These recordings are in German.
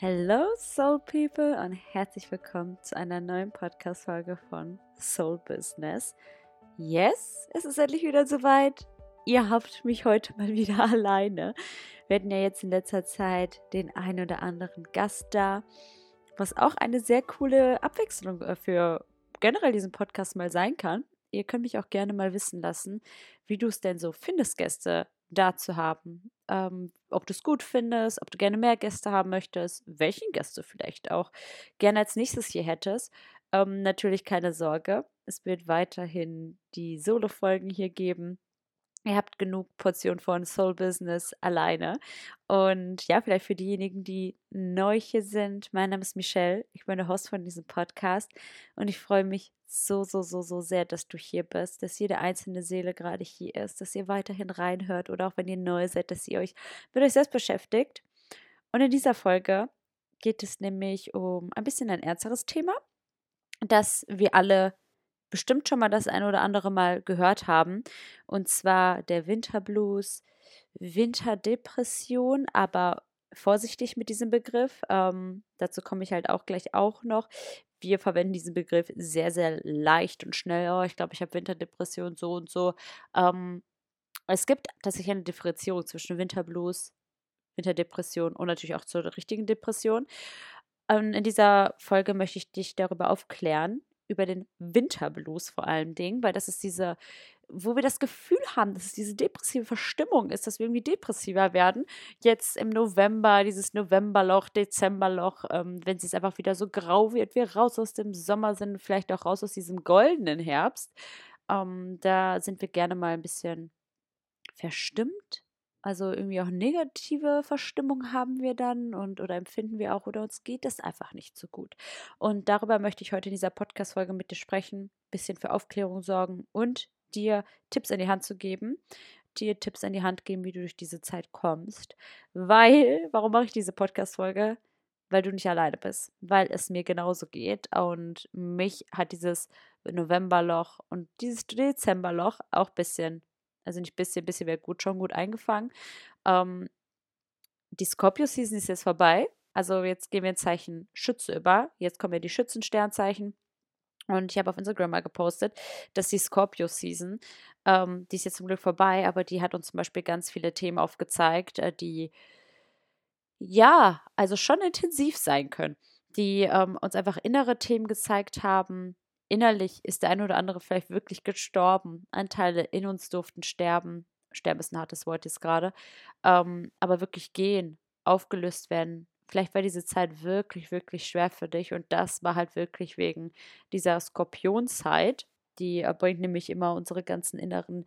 Hello Soul People und herzlich willkommen zu einer neuen Podcast-Folge von Soul Business. Yes, es ist endlich wieder soweit. Ihr habt mich heute mal wieder alleine. Wir hatten ja jetzt in letzter Zeit den ein oder anderen Gast da, was auch eine sehr coole Abwechslung äh, für generell diesen Podcast mal sein kann. Ihr könnt mich auch gerne mal wissen lassen, wie du es denn so findest, Gäste da zu haben. Ähm, ob du es gut findest, ob du gerne mehr Gäste haben möchtest, welchen Gäste vielleicht auch gerne als nächstes hier hättest. Ähm, natürlich keine Sorge, es wird weiterhin die Solo-Folgen hier geben. Ihr habt genug Portion von Soul Business alleine. Und ja, vielleicht für diejenigen, die neu hier sind, mein Name ist Michelle. Ich bin der Host von diesem Podcast und ich freue mich so, so, so, so sehr, dass du hier bist, dass jede einzelne Seele gerade hier ist, dass ihr weiterhin reinhört oder auch wenn ihr neu seid, dass ihr euch mit euch selbst beschäftigt. Und in dieser Folge geht es nämlich um ein bisschen ein ernsteres Thema, das wir alle bestimmt schon mal das ein oder andere Mal gehört haben. Und zwar der Winterblues, Winterdepression, aber vorsichtig mit diesem Begriff. Ähm, dazu komme ich halt auch gleich auch noch. Wir verwenden diesen Begriff sehr, sehr leicht und schnell. Oh, ich glaube, ich habe Winterdepression so und so. Ähm, es gibt tatsächlich eine Differenzierung zwischen Winterblues, Winterdepression und natürlich auch zur richtigen Depression. Und in dieser Folge möchte ich dich darüber aufklären, über den Winterblues vor allen Dingen, weil das ist diese, wo wir das Gefühl haben, dass es diese depressive Verstimmung ist, dass wir irgendwie depressiver werden. Jetzt im November, dieses Novemberloch, Dezemberloch, ähm, wenn es einfach wieder so grau wird, wir raus aus dem Sommer sind, vielleicht auch raus aus diesem goldenen Herbst. Ähm, da sind wir gerne mal ein bisschen verstimmt, also irgendwie auch negative Verstimmung haben wir dann und oder empfinden wir auch oder uns geht es einfach nicht so gut. Und darüber möchte ich heute in dieser Podcast-Folge mit dir sprechen, bisschen für Aufklärung sorgen und dir Tipps in die Hand zu geben, dir Tipps in die Hand geben, wie du durch diese Zeit kommst. Weil, warum mache ich diese Podcast-Folge? Weil du nicht alleine bist, weil es mir genauso geht und mich hat dieses Novemberloch und dieses Dezemberloch auch ein bisschen also nicht bisschen, bisschen wäre gut, schon gut eingefangen. Ähm, die Scorpio-Season ist jetzt vorbei. Also jetzt gehen wir ins Zeichen Schütze über. Jetzt kommen ja die Schützensternzeichen. Und ich habe auf Instagram mal gepostet, dass die Scorpio-Season, ähm, die ist jetzt zum Glück vorbei, aber die hat uns zum Beispiel ganz viele Themen aufgezeigt, äh, die ja, also schon intensiv sein können, die ähm, uns einfach innere Themen gezeigt haben, innerlich ist der eine oder andere vielleicht wirklich gestorben. Anteile in uns durften sterben. Sterben ist ein hartes Wort jetzt gerade. Ähm, aber wirklich gehen, aufgelöst werden. Vielleicht war diese Zeit wirklich, wirklich schwer für dich. Und das war halt wirklich wegen dieser Skorpionzeit. Die äh, bringt nämlich immer unsere ganzen inneren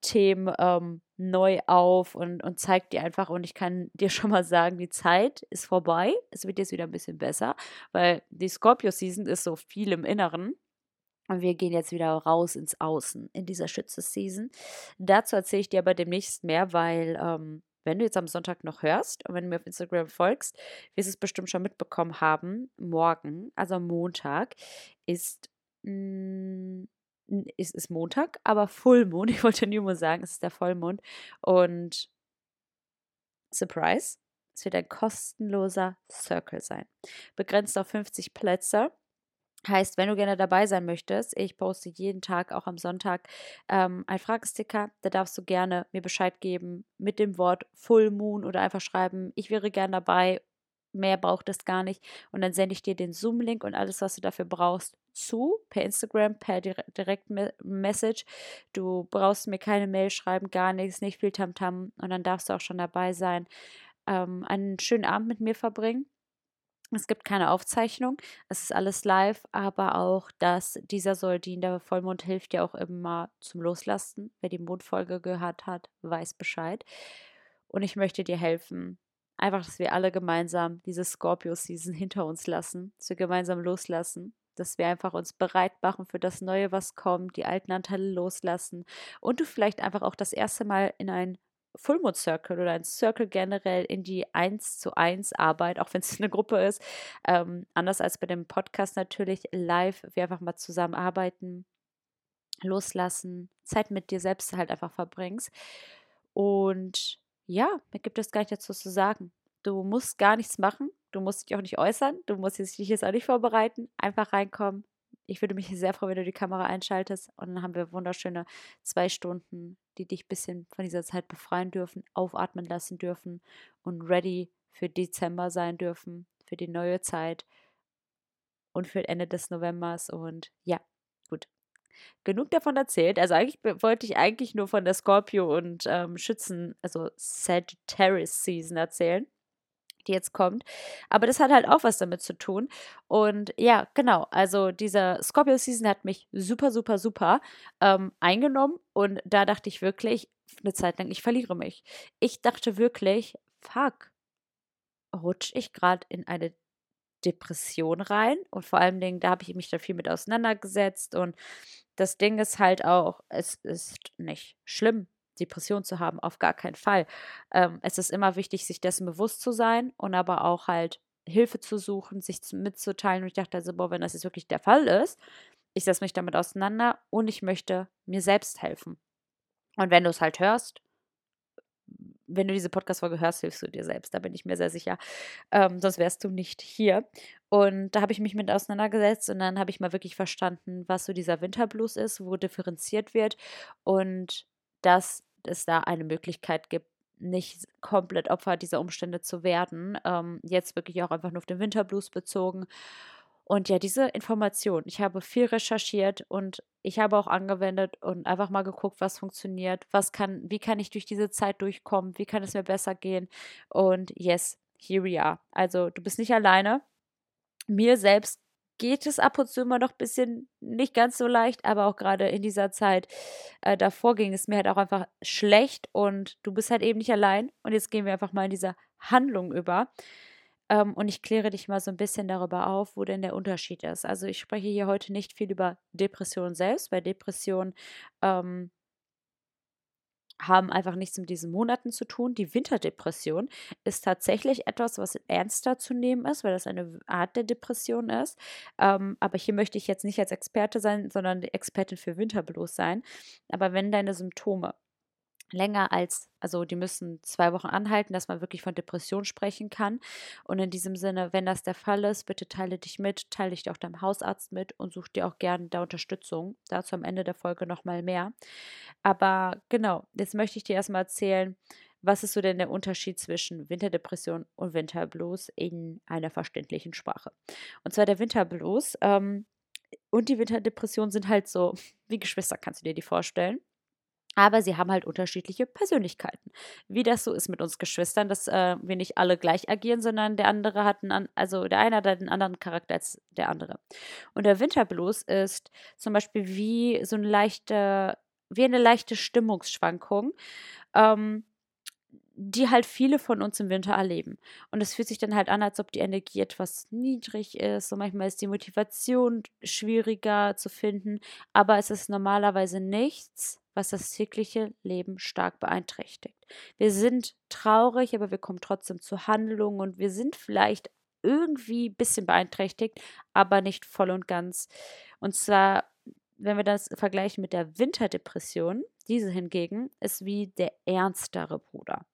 Themen ähm, neu auf und, und zeigt dir einfach. Und ich kann dir schon mal sagen, die Zeit ist vorbei. Es wird jetzt wieder ein bisschen besser, weil die Scorpio-Season ist so viel im Inneren. Und wir gehen jetzt wieder raus ins Außen in dieser Schütze-Season. Dazu erzähle ich dir aber demnächst mehr, weil ähm, wenn du jetzt am Sonntag noch hörst und wenn du mir auf Instagram folgst, wirst du es bestimmt schon mitbekommen haben. Morgen, also Montag, ist, mh, mm, ist, Montag, aber Fullmond. Ich wollte nur mal sagen, es ist der Vollmond. Und Surprise, es wird ein kostenloser Circle sein. Begrenzt auf 50 Plätze. Heißt, wenn du gerne dabei sein möchtest, ich poste jeden Tag, auch am Sonntag, ähm, ein Fragesticker. Da darfst du gerne mir Bescheid geben mit dem Wort Full Moon oder einfach schreiben, ich wäre gern dabei. Mehr braucht es gar nicht. Und dann sende ich dir den Zoom-Link und alles, was du dafür brauchst, zu, per Instagram, per Direct-Message. Du brauchst mir keine Mail schreiben, gar nichts, nicht viel Tamtam. -Tam. Und dann darfst du auch schon dabei sein, ähm, einen schönen Abend mit mir verbringen es gibt keine Aufzeichnung, es ist alles live, aber auch dass dieser Soldin, der Vollmond hilft ja auch immer zum Loslassen. Wer die Mondfolge gehört hat, weiß Bescheid. Und ich möchte dir helfen, einfach, dass wir alle gemeinsam diese Scorpio-Season hinter uns lassen, dass wir gemeinsam loslassen, dass wir einfach uns bereit machen für das Neue, was kommt, die alten Anteile loslassen und du vielleicht einfach auch das erste Mal in ein Fullmoon Circle oder ein Circle generell in die 1 zu 1 Arbeit, auch wenn es eine Gruppe ist. Ähm, anders als bei dem Podcast natürlich live, wir einfach mal zusammenarbeiten, loslassen, Zeit mit dir selbst halt einfach verbringst. Und ja, mir gibt es gar nicht dazu zu sagen. Du musst gar nichts machen, Du musst dich auch nicht äußern. Du musst dich jetzt auch nicht vorbereiten. Einfach reinkommen. Ich würde mich sehr freuen, wenn du die Kamera einschaltest. Und dann haben wir wunderschöne zwei Stunden, die dich ein bisschen von dieser Zeit befreien dürfen, aufatmen lassen dürfen und ready für Dezember sein dürfen, für die neue Zeit und für Ende des Novembers. Und ja, gut. Genug davon erzählt. Also eigentlich wollte ich eigentlich nur von der Scorpio und ähm, Schützen, also Sagittarius Season erzählen die jetzt kommt. Aber das hat halt auch was damit zu tun. Und ja, genau. Also dieser Scorpio Season hat mich super, super, super ähm, eingenommen. Und da dachte ich wirklich eine Zeit lang, ich verliere mich. Ich dachte wirklich, fuck, rutsche ich gerade in eine Depression rein. Und vor allem Dingen, da habe ich mich da viel mit auseinandergesetzt. Und das Ding ist halt auch, es ist nicht schlimm, Depression zu haben, auf gar keinen Fall. Ähm, es ist immer wichtig, sich dessen bewusst zu sein und aber auch halt Hilfe zu suchen, sich mitzuteilen. Und ich dachte also, boah, wenn das jetzt wirklich der Fall ist, ich setze mich damit auseinander und ich möchte mir selbst helfen. Und wenn du es halt hörst, wenn du diese Podcast-Folge hörst, hilfst du dir selbst, da bin ich mir sehr sicher. Ähm, sonst wärst du nicht hier. Und da habe ich mich mit auseinandergesetzt und dann habe ich mal wirklich verstanden, was so dieser Winterblues ist, wo differenziert wird und dass es da eine Möglichkeit gibt, nicht komplett Opfer dieser Umstände zu werden. Ähm, jetzt wirklich auch einfach nur auf den Winterblues bezogen. Und ja, diese Information, ich habe viel recherchiert und ich habe auch angewendet und einfach mal geguckt, was funktioniert, was kann, wie kann ich durch diese Zeit durchkommen, wie kann es mir besser gehen. Und yes, here we are. Also du bist nicht alleine. Mir selbst geht es ab und zu immer noch ein bisschen nicht ganz so leicht, aber auch gerade in dieser Zeit äh, davor ging es mir halt auch einfach schlecht und du bist halt eben nicht allein. Und jetzt gehen wir einfach mal in diese Handlung über. Ähm, und ich kläre dich mal so ein bisschen darüber auf, wo denn der Unterschied ist. Also ich spreche hier heute nicht viel über Depression selbst, weil Depression ähm, haben einfach nichts mit diesen Monaten zu tun. Die Winterdepression ist tatsächlich etwas, was ernster zu nehmen ist, weil das eine Art der Depression ist. Ähm, aber hier möchte ich jetzt nicht als Experte sein, sondern Expertin für Winterblues sein. Aber wenn deine Symptome länger als, also die müssen zwei Wochen anhalten, dass man wirklich von Depression sprechen kann. Und in diesem Sinne, wenn das der Fall ist, bitte teile dich mit, teile dich auch deinem Hausarzt mit und such dir auch gerne da Unterstützung. Dazu am Ende der Folge nochmal mehr. Aber genau, jetzt möchte ich dir erstmal erzählen, was ist so denn der Unterschied zwischen Winterdepression und Winterblues in einer verständlichen Sprache? Und zwar der Winterblues ähm, und die Winterdepression sind halt so wie Geschwister, kannst du dir die vorstellen. Aber sie haben halt unterschiedliche Persönlichkeiten. Wie das so ist mit uns Geschwistern, dass äh, wir nicht alle gleich agieren, sondern der andere hat einen, also der eine hat einen anderen Charakter als der andere. Und der Winterblues ist zum Beispiel wie so eine leichte, wie eine leichte Stimmungsschwankung. Ähm, die halt viele von uns im Winter erleben. Und es fühlt sich dann halt an, als ob die Energie etwas niedrig ist. Und manchmal ist die Motivation schwieriger zu finden. Aber es ist normalerweise nichts, was das tägliche Leben stark beeinträchtigt. Wir sind traurig, aber wir kommen trotzdem zu Handlungen und wir sind vielleicht irgendwie ein bisschen beeinträchtigt, aber nicht voll und ganz. Und zwar, wenn wir das vergleichen mit der Winterdepression, diese hingegen ist wie der ernstere Bruder.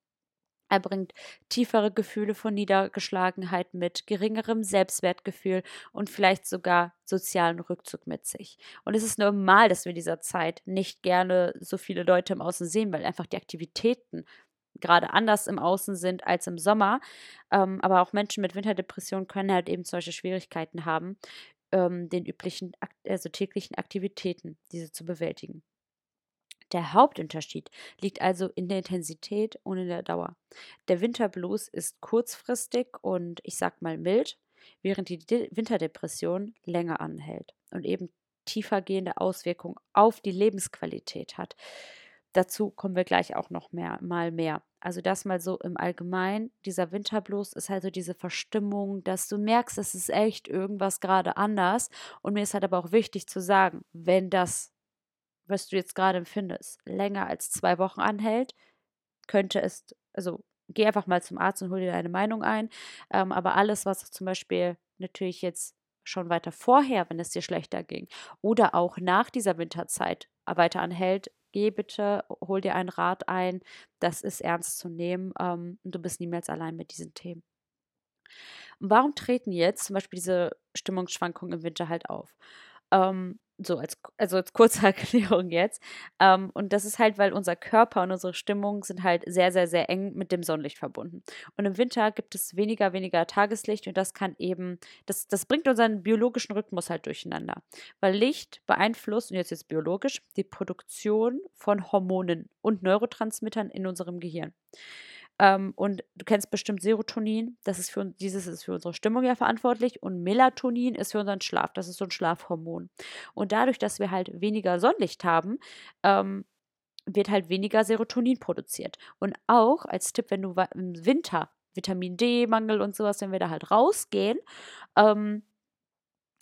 Er bringt tiefere Gefühle von Niedergeschlagenheit mit, geringerem Selbstwertgefühl und vielleicht sogar sozialen Rückzug mit sich. Und es ist normal, dass wir in dieser Zeit nicht gerne so viele Leute im Außen sehen, weil einfach die Aktivitäten gerade anders im Außen sind als im Sommer. Ähm, aber auch Menschen mit Winterdepression können halt eben solche Schwierigkeiten haben, ähm, den üblichen, also täglichen Aktivitäten, diese zu bewältigen. Der Hauptunterschied liegt also in der Intensität und in der Dauer. Der Winterblues ist kurzfristig und ich sag mal mild, während die De Winterdepression länger anhält und eben tiefergehende Auswirkungen auf die Lebensqualität hat. Dazu kommen wir gleich auch noch mehr, mal mehr. Also das mal so im Allgemeinen. Dieser Winterblues ist halt so diese Verstimmung, dass du merkst, es ist echt irgendwas gerade anders. Und mir ist halt aber auch wichtig zu sagen, wenn das was du jetzt gerade empfindest, länger als zwei Wochen anhält, könnte es, also geh einfach mal zum Arzt und hol dir deine Meinung ein. Ähm, aber alles, was zum Beispiel natürlich jetzt schon weiter vorher, wenn es dir schlechter ging, oder auch nach dieser Winterzeit weiter anhält, geh bitte, hol dir einen Rat ein. Das ist ernst zu nehmen ähm, und du bist niemals allein mit diesen Themen. Warum treten jetzt zum Beispiel diese Stimmungsschwankungen im Winter halt auf? Ähm, so als, also als kurze Erklärung jetzt. Ähm, und das ist halt, weil unser Körper und unsere Stimmung sind halt sehr, sehr, sehr eng mit dem Sonnenlicht verbunden. Und im Winter gibt es weniger, weniger Tageslicht und das kann eben, das, das bringt unseren biologischen Rhythmus halt durcheinander. Weil Licht beeinflusst, und jetzt jetzt biologisch, die Produktion von Hormonen und Neurotransmittern in unserem Gehirn. Ähm, und du kennst bestimmt Serotonin, das ist für dieses ist für unsere Stimmung ja verantwortlich und Melatonin ist für unseren Schlaf, das ist so ein Schlafhormon. Und dadurch, dass wir halt weniger Sonnenlicht haben, ähm, wird halt weniger Serotonin produziert. Und auch als Tipp, wenn du im Winter Vitamin D-Mangel und sowas, wenn wir da halt rausgehen, ähm,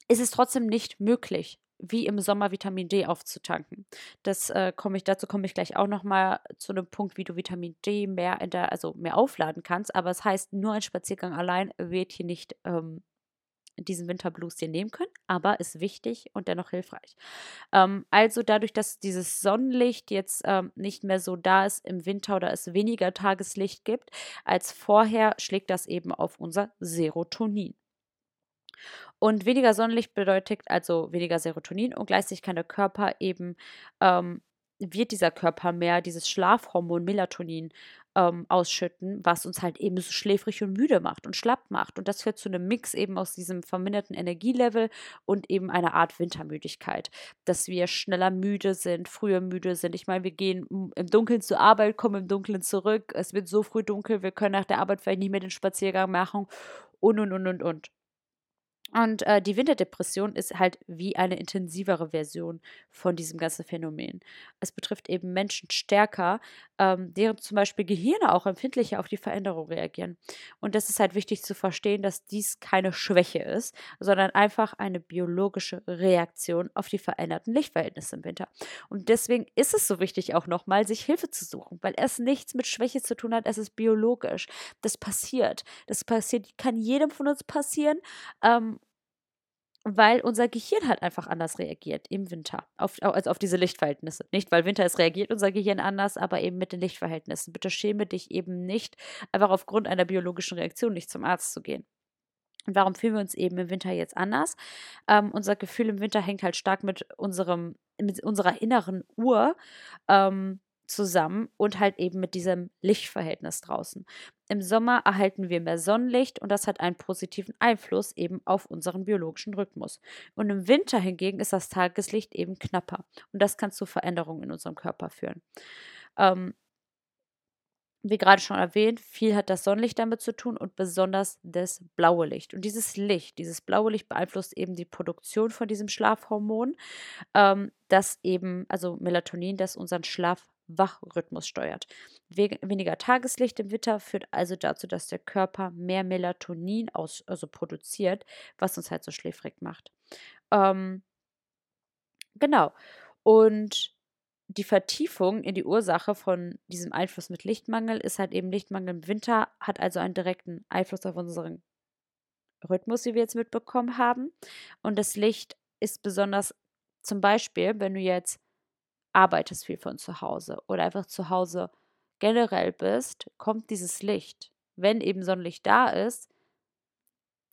ist es trotzdem nicht möglich, wie im Sommer Vitamin D aufzutanken. Das äh, komme ich, dazu komme ich gleich auch nochmal zu einem Punkt, wie du Vitamin D mehr in der, also mehr aufladen kannst. Aber es das heißt, nur ein Spaziergang allein wird hier nicht ähm, diesen Winterblues dir nehmen können, aber ist wichtig und dennoch hilfreich. Ähm, also dadurch, dass dieses Sonnenlicht jetzt ähm, nicht mehr so da ist im Winter oder es weniger Tageslicht gibt als vorher, schlägt das eben auf unser Serotonin. Und weniger Sonnenlicht bedeutet also weniger Serotonin und gleichzeitig kann der Körper eben, ähm, wird dieser Körper mehr dieses Schlafhormon Melatonin ähm, ausschütten, was uns halt eben so schläfrig und müde macht und schlapp macht. Und das führt zu einem Mix eben aus diesem verminderten Energielevel und eben einer Art Wintermüdigkeit, dass wir schneller müde sind, früher müde sind. Ich meine, wir gehen im Dunkeln zur Arbeit, kommen im Dunkeln zurück. Es wird so früh dunkel, wir können nach der Arbeit vielleicht nicht mehr den Spaziergang machen und und und und und. Und äh, die Winterdepression ist halt wie eine intensivere Version von diesem ganzen Phänomen. Es betrifft eben Menschen stärker, ähm, deren zum Beispiel Gehirne auch empfindlicher auf die Veränderung reagieren. Und das ist halt wichtig zu verstehen, dass dies keine Schwäche ist, sondern einfach eine biologische Reaktion auf die veränderten Lichtverhältnisse im Winter. Und deswegen ist es so wichtig auch nochmal, sich Hilfe zu suchen, weil es nichts mit Schwäche zu tun hat, es ist biologisch. Das passiert. Das passiert, kann jedem von uns passieren. Ähm, weil unser Gehirn halt einfach anders reagiert im Winter, auf, also auf diese Lichtverhältnisse. Nicht, weil Winter ist, reagiert unser Gehirn anders, aber eben mit den Lichtverhältnissen. Bitte schäme dich eben nicht, einfach aufgrund einer biologischen Reaktion nicht zum Arzt zu gehen. Und warum fühlen wir uns eben im Winter jetzt anders? Ähm, unser Gefühl im Winter hängt halt stark mit unserem, mit unserer inneren Uhr ähm, zusammen und halt eben mit diesem Lichtverhältnis draußen. Im Sommer erhalten wir mehr Sonnenlicht und das hat einen positiven Einfluss eben auf unseren biologischen Rhythmus. Und im Winter hingegen ist das Tageslicht eben knapper und das kann zu Veränderungen in unserem Körper führen. Ähm, wie gerade schon erwähnt, viel hat das Sonnenlicht damit zu tun und besonders das blaue Licht. Und dieses Licht, dieses blaue Licht beeinflusst eben die Produktion von diesem Schlafhormon, ähm, das eben, also Melatonin, das unseren Schlaf Wachrhythmus steuert. weniger Tageslicht im Winter führt also dazu, dass der Körper mehr Melatonin aus, also produziert, was uns halt so schläfrig macht. Ähm, genau. Und die Vertiefung in die Ursache von diesem Einfluss mit Lichtmangel ist halt eben Lichtmangel im Winter, hat also einen direkten Einfluss auf unseren Rhythmus, wie wir jetzt mitbekommen haben. Und das Licht ist besonders zum Beispiel, wenn du jetzt arbeitest viel von zu Hause oder einfach zu Hause generell bist, kommt dieses Licht. Wenn eben Sonnenlicht da ist,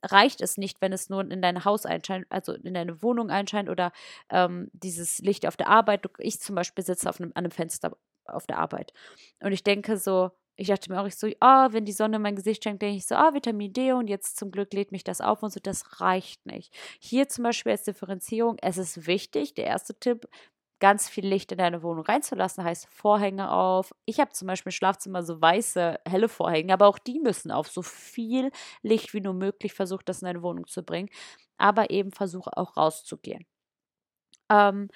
reicht es nicht, wenn es nur in dein Haus einscheint, also in deine Wohnung einscheint oder ähm, dieses Licht auf der Arbeit. Ich zum Beispiel sitze auf einem, an einem Fenster auf der Arbeit und ich denke so, ich dachte mir auch ich so, oh, wenn die Sonne in mein Gesicht schenkt, denke ich so, oh, Vitamin D und jetzt zum Glück lädt mich das auf und so, das reicht nicht. Hier zum Beispiel als Differenzierung, es ist wichtig, der erste Tipp, ganz viel Licht in deine Wohnung reinzulassen, heißt Vorhänge auf. Ich habe zum Beispiel im Schlafzimmer so weiße, helle Vorhänge, aber auch die müssen auf. So viel Licht wie nur möglich versucht, das in deine Wohnung zu bringen. Aber eben versuche auch rauszugehen. Ähm,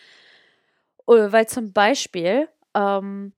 äh, weil zum Beispiel ähm,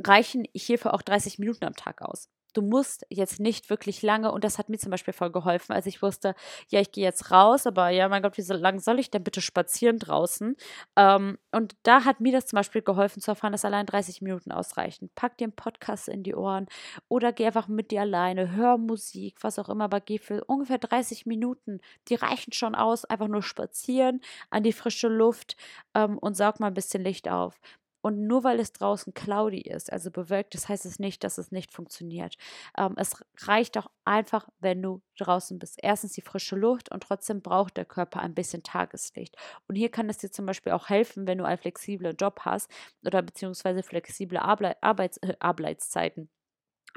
reichen hierfür auch 30 Minuten am Tag aus du musst jetzt nicht wirklich lange, und das hat mir zum Beispiel voll geholfen, als ich wusste, ja, ich gehe jetzt raus, aber ja, mein Gott, wie so lange soll ich denn bitte spazieren draußen? Ähm, und da hat mir das zum Beispiel geholfen zu erfahren, dass allein 30 Minuten ausreichen. Pack dir einen Podcast in die Ohren oder geh einfach mit dir alleine, hör Musik, was auch immer, aber geh für ungefähr 30 Minuten, die reichen schon aus, einfach nur spazieren an die frische Luft ähm, und saug mal ein bisschen Licht auf. Und nur weil es draußen cloudy ist, also bewölkt, das heißt es nicht, dass es nicht funktioniert. Ähm, es reicht auch einfach, wenn du draußen bist. Erstens die frische Luft und trotzdem braucht der Körper ein bisschen Tageslicht. Und hier kann es dir zum Beispiel auch helfen, wenn du einen flexiblen Job hast oder beziehungsweise flexible Arbeits äh.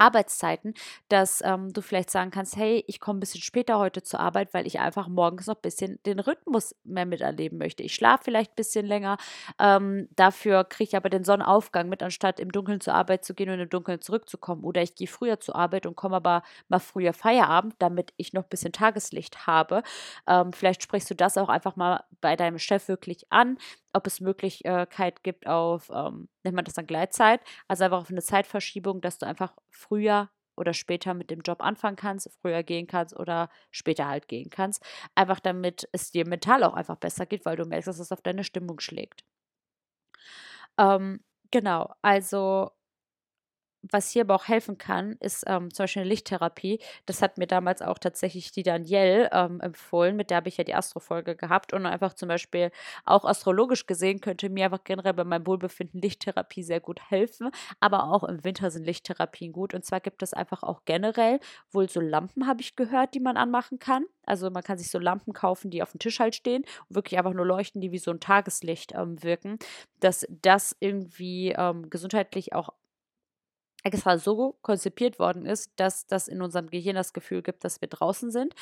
Arbeitszeiten, dass ähm, du vielleicht sagen kannst, hey, ich komme ein bisschen später heute zur Arbeit, weil ich einfach morgens noch ein bisschen den Rhythmus mehr miterleben möchte. Ich schlafe vielleicht ein bisschen länger, ähm, dafür kriege ich aber den Sonnenaufgang mit, anstatt im Dunkeln zur Arbeit zu gehen und im Dunkeln zurückzukommen. Oder ich gehe früher zur Arbeit und komme aber mal früher Feierabend, damit ich noch ein bisschen Tageslicht habe. Ähm, vielleicht sprichst du das auch einfach mal bei deinem Chef wirklich an, ob es Möglichkeit gibt auf, ähm, nennt man das dann Gleitzeit, also einfach auf eine Zeitverschiebung, dass du einfach früher oder später mit dem Job anfangen kannst, früher gehen kannst oder später halt gehen kannst. Einfach damit es dir mental auch einfach besser geht, weil du merkst, dass es auf deine Stimmung schlägt. Ähm, genau, also was hier aber auch helfen kann, ist ähm, zum Beispiel eine Lichttherapie. Das hat mir damals auch tatsächlich die Danielle ähm, empfohlen, mit der habe ich ja die Astro-Folge gehabt. Und einfach zum Beispiel auch astrologisch gesehen könnte mir einfach generell bei meinem Wohlbefinden Lichttherapie sehr gut helfen. Aber auch im Winter sind Lichttherapien gut. Und zwar gibt es einfach auch generell wohl so Lampen, habe ich gehört, die man anmachen kann. Also man kann sich so Lampen kaufen, die auf dem Tisch halt stehen und wirklich einfach nur leuchten, die wie so ein Tageslicht ähm, wirken. Dass das irgendwie ähm, gesundheitlich auch extra so konzipiert worden ist, dass das in unserem Gehirn das Gefühl gibt, dass wir draußen sind.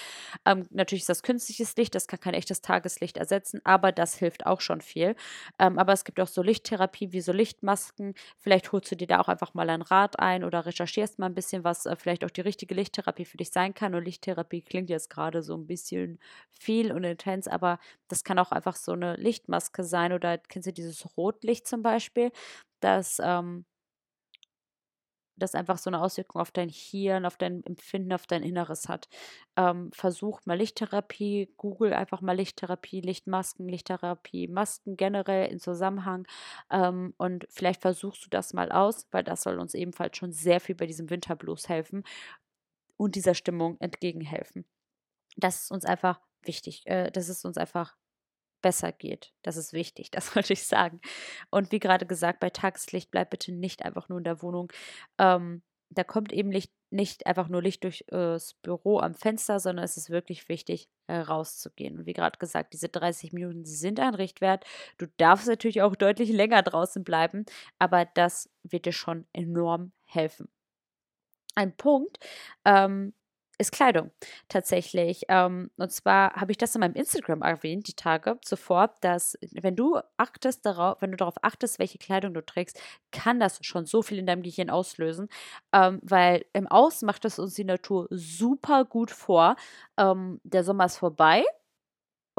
Ähm, natürlich ist das künstliches Licht, das kann kein echtes Tageslicht ersetzen, aber das hilft auch schon viel. Ähm, aber es gibt auch so Lichttherapie wie so Lichtmasken. Vielleicht holst du dir da auch einfach mal ein Rad ein oder recherchierst mal ein bisschen, was äh, vielleicht auch die richtige Lichttherapie für dich sein kann. Und Lichttherapie klingt jetzt gerade so ein bisschen viel und intens, aber das kann auch einfach so eine Lichtmaske sein oder kennst du dieses Rotlicht zum Beispiel? Das ähm, das einfach so eine Auswirkung auf dein Hirn, auf dein Empfinden, auf dein Inneres hat. Ähm, versuch mal Lichttherapie, google einfach mal Lichttherapie, Lichtmasken, Lichttherapie, Masken generell in Zusammenhang ähm, und vielleicht versuchst du das mal aus, weil das soll uns ebenfalls schon sehr viel bei diesem Winterblues helfen und dieser Stimmung entgegenhelfen. Das ist uns einfach wichtig, äh, das ist uns einfach besser geht. Das ist wichtig, das wollte ich sagen. Und wie gerade gesagt, bei Tageslicht bleibt bitte nicht einfach nur in der Wohnung. Ähm, da kommt eben Licht, nicht einfach nur Licht durchs äh, Büro am Fenster, sondern es ist wirklich wichtig, rauszugehen. Und wie gerade gesagt, diese 30 Minuten sind ein Richtwert. Du darfst natürlich auch deutlich länger draußen bleiben, aber das wird dir schon enorm helfen. Ein Punkt, ähm, ist Kleidung tatsächlich. Ähm, und zwar habe ich das in meinem Instagram erwähnt, die Tage zuvor, dass wenn du achtest darauf, wenn du darauf achtest, welche Kleidung du trägst, kann das schon so viel in deinem Gehirn auslösen, ähm, weil im Außen macht das uns die Natur super gut vor. Ähm, der Sommer ist vorbei.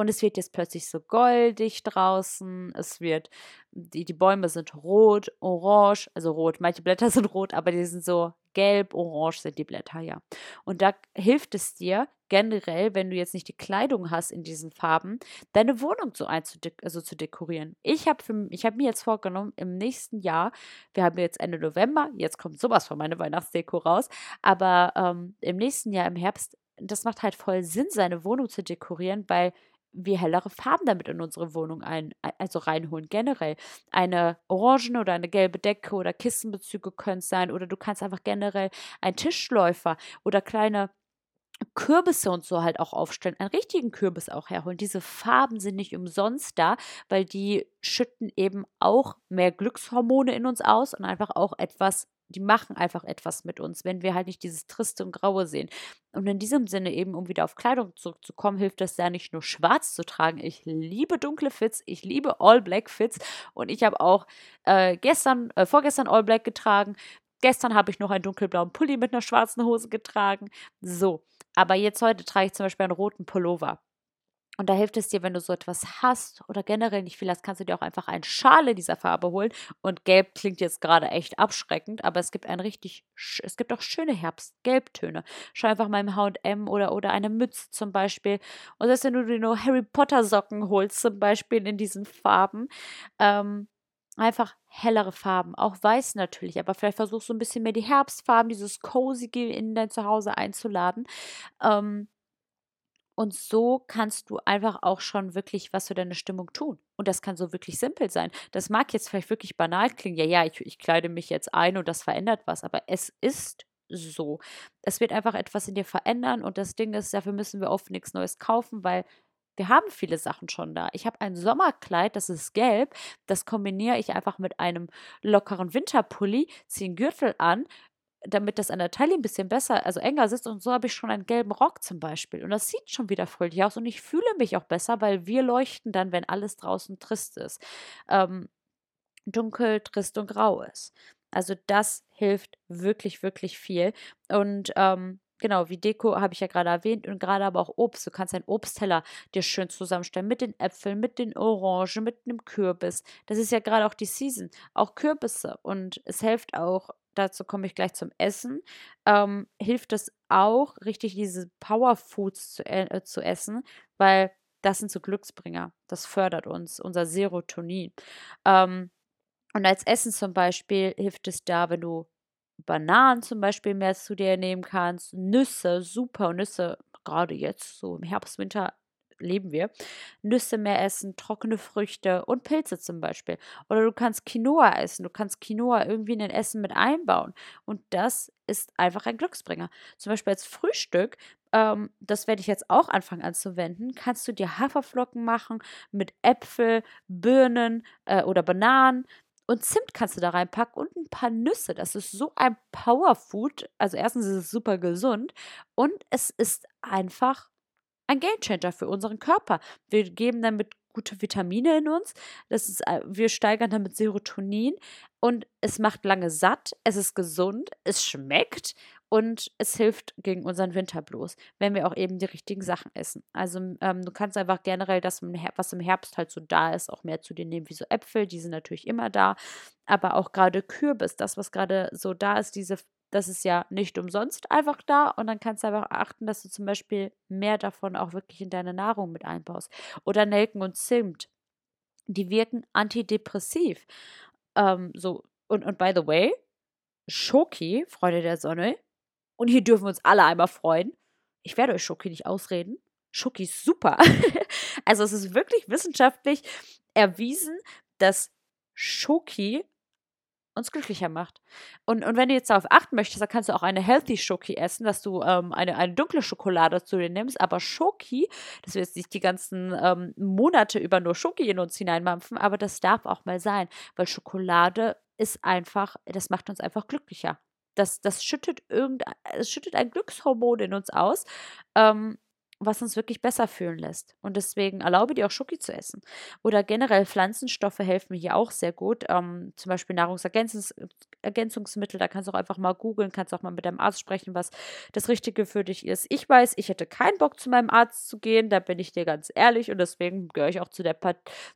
Und es wird jetzt plötzlich so goldig draußen. Es wird, die, die Bäume sind rot, orange, also rot. Manche Blätter sind rot, aber die sind so gelb, orange sind die Blätter, ja. Und da hilft es dir generell, wenn du jetzt nicht die Kleidung hast in diesen Farben, deine Wohnung so also zu dekorieren. Ich habe hab mir jetzt vorgenommen, im nächsten Jahr, wir haben jetzt Ende November, jetzt kommt sowas von meiner Weihnachtsdeko raus, aber ähm, im nächsten Jahr im Herbst, das macht halt voll Sinn, seine Wohnung zu dekorieren, weil wir hellere Farben damit in unsere Wohnung ein, also reinholen. Generell eine orangene oder eine gelbe Decke oder Kissenbezüge können es sein oder du kannst einfach generell einen Tischläufer oder kleine Kürbisse und so halt auch aufstellen, einen richtigen Kürbis auch herholen. Diese Farben sind nicht umsonst da, weil die schütten eben auch mehr Glückshormone in uns aus und einfach auch etwas die machen einfach etwas mit uns, wenn wir halt nicht dieses Triste und Graue sehen. Und in diesem Sinne eben, um wieder auf Kleidung zurückzukommen, hilft es ja nicht nur schwarz zu tragen. Ich liebe dunkle Fits, ich liebe All Black Fits und ich habe auch äh, gestern, äh, vorgestern All Black getragen. Gestern habe ich noch einen dunkelblauen Pulli mit einer schwarzen Hose getragen. So, aber jetzt heute trage ich zum Beispiel einen roten Pullover. Und da hilft es dir, wenn du so etwas hast oder generell nicht viel hast, kannst du dir auch einfach einen Schale dieser Farbe holen. Und gelb klingt jetzt gerade echt abschreckend, aber es gibt ein richtig, es gibt auch schöne Herbstgelbtöne. Schau einfach mal im H&M oder, oder eine Mütze zum Beispiel. Und selbst wenn du dir nur Harry Potter Socken holst, zum Beispiel in diesen Farben, ähm, einfach hellere Farben, auch weiß natürlich, aber vielleicht versuchst du ein bisschen mehr die Herbstfarben, dieses Cozy in dein Zuhause einzuladen. Ähm, Und so kannst du einfach auch schon wirklich was für deine Stimmung tun. Und das kann so wirklich simpel sein. Das mag jetzt vielleicht wirklich banal klingen. Ja, ja, ich, ich kleide mich jetzt ein und das verändert was. Aber es ist so. Es wird einfach etwas in dir verändern. Und das Ding ist, dafür müssen wir oft nichts Neues kaufen, weil wir haben viele Sachen schon da. Ich habe ein Sommerkleid, das ist gelb. Das kombiniere ich einfach mit einem lockeren Winterpulli, ziehe einen Gürtel an, damit das an der Taille ein bisschen besser, also enger sitzt. Und so habe ich schon einen gelben Rock zum Beispiel. Und das sieht schon wieder fröhlich aus. Und ich fühle mich auch besser, weil wir leuchten dann, wenn alles draußen trist ist. Ähm, dunkel, trist und grau ist. Also das hilft wirklich, wirklich viel. Und ähm, genau, wie Deko habe ich ja gerade erwähnt und gerade aber auch Obst. Du kannst einen Obstteller dir schön zusammenstellen mit den Äpfeln, mit den Orangen, mit einem Kürbis. Das ist ja gerade auch die Season. Auch Kürbisse. Und es hilft auch, dazu komme ich gleich zum Essen, ähm, hilft es auch, richtig diese Powerfoods zu, äh, zu essen, weil das sind so Glücksbringer. Das fördert uns, unser Serotonin. Ähm, und als Essen zum Beispiel hilft es da, wenn du Bananen zum Beispiel mehr zu dir nehmen kannst, Nüsse, super Nüsse, gerade jetzt so im Herbst, Winter leben wir, Nüsse mehr essen, trockene Früchte und Pilze zum Beispiel. Oder du kannst Quinoa essen, du kannst Quinoa irgendwie in dein Essen mit einbauen. Und das ist einfach ein Glücksbringer. Zum Beispiel als Frühstück, ähm, das werde ich jetzt auch anfangen anzuwenden, kannst du dir Haferflocken machen mit Äpfel, Birnen äh, oder Bananen und Zimt kannst du da reinpacken und ein paar Nüsse. Das ist so ein Powerfood. Also erstens ist es super gesund und es ist einfach ein Gamechanger für unseren Körper. Wir geben damit gute Vitamine in uns. Das ist, äh, wir steigern damit Serotonin und es macht lange satt, es ist gesund, es schmeckt und es hilft gegen unseren Winterblues, wenn wir auch eben die richtigen Sachen essen. Also ähm, du kannst einfach generell das, was im Herbst halt so da ist, auch mehr zu dir nehmen, wie so Äpfel, die sind natürlich immer da, aber auch gerade Kürbis, das, was gerade so da ist, diese, das ist ja nicht umsonst einfach da und dann kannst du einfach achten, dass du zum Beispiel mehr davon auch wirklich in deine Nahrung mit einbaust. Oder Nelken und Zimt, die wirken antidepressiv. Ähm, so, und, und by the way, Schoki, Freunde der Sonne, und hier dürfen wir uns alle einmal freuen. Ich werde euch Schoki nicht ausreden. Schoki ist super. also es ist wirklich wissenschaftlich erwiesen, dass Schoki uns glücklicher macht. Und, und wenn du jetzt darauf achten möchtest, dann kannst du auch eine Healthy Schoki essen, dass du ähm, eine, eine dunkle Schokolade zu dir nimmst. Aber Schoki, dass wir jetzt nicht die ganzen ähm, Monate über nur Schoki in uns hineinmampfen, aber das darf auch mal sein, weil Schokolade ist einfach, das macht uns einfach glücklicher. Das, das schüttet irgendein, es schüttet ein Glückshormon in uns aus, ähm, was uns wirklich besser fühlen lässt. Und deswegen erlaube dir auch Schoki zu essen. Oder generell Pflanzenstoffe helfen hier auch sehr gut. Ähm, zum Beispiel Nahrungsergänzungsmittel, da kannst du auch einfach mal googeln, kannst auch mal mit deinem Arzt sprechen, was das Richtige für dich ist. Ich weiß, ich hätte keinen Bock zu meinem Arzt zu gehen, da bin ich dir ganz ehrlich und deswegen gehöre ich auch zu, der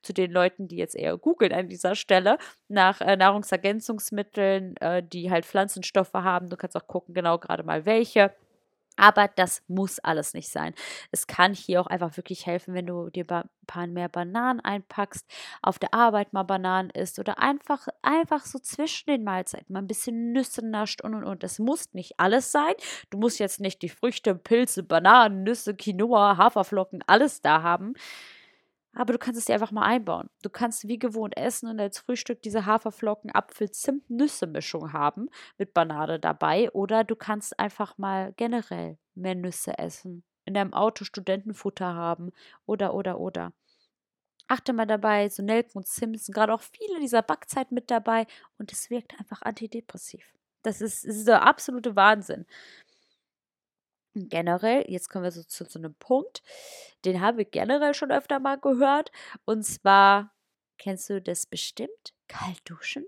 zu den Leuten, die jetzt eher googeln an dieser Stelle nach äh, Nahrungsergänzungsmitteln, äh, die halt Pflanzenstoffe haben. Du kannst auch gucken, genau gerade mal welche. Aber das muss alles nicht sein. Es kann hier auch einfach wirklich helfen, wenn du dir ein paar mehr Bananen einpackst, auf der Arbeit mal Bananen isst oder einfach, einfach so zwischen den Mahlzeiten mal ein bisschen Nüsse nascht und und und. Das muss nicht alles sein. Du musst jetzt nicht die Früchte, Pilze, Bananen, Nüsse, Quinoa, Haferflocken, alles da haben. Aber du kannst es dir einfach mal einbauen. Du kannst wie gewohnt essen und als Frühstück diese Haferflocken, Apfel, Zimt, Nüsse Mischung haben mit Banane dabei. Oder du kannst einfach mal generell mehr Nüsse essen. In deinem Auto Studentenfutter haben. Oder, oder, oder. Achte mal dabei, so Nelken und Zimt sind gerade auch viele dieser Backzeit mit dabei und es wirkt einfach antidepressiv. Das ist, das ist der absolute Wahnsinn generell, jetzt kommen wir so zu, zu einem Punkt, den habe ich generell schon öfter mal gehört. Und zwar, kennst du das bestimmt? Kalt duschen?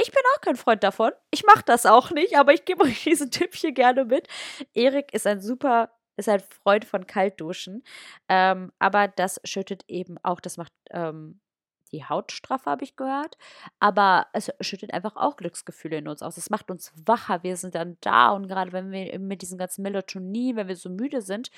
Ich bin auch kein Freund davon. Ich mache das auch nicht, aber ich gebe euch diesen Tipp hier gerne mit. Erik ist ein super, ist ein Freund von Kaltduschen. Ähm, aber das schüttet eben auch, das macht ähm, die Haut straff, habe ich gehört. Aber es schüttet einfach auch Glücksgefühle in uns aus. Es macht uns wacher. Wir sind dann da und gerade wenn wir mit diesem ganzen Melatonin, wenn wir so müde sind,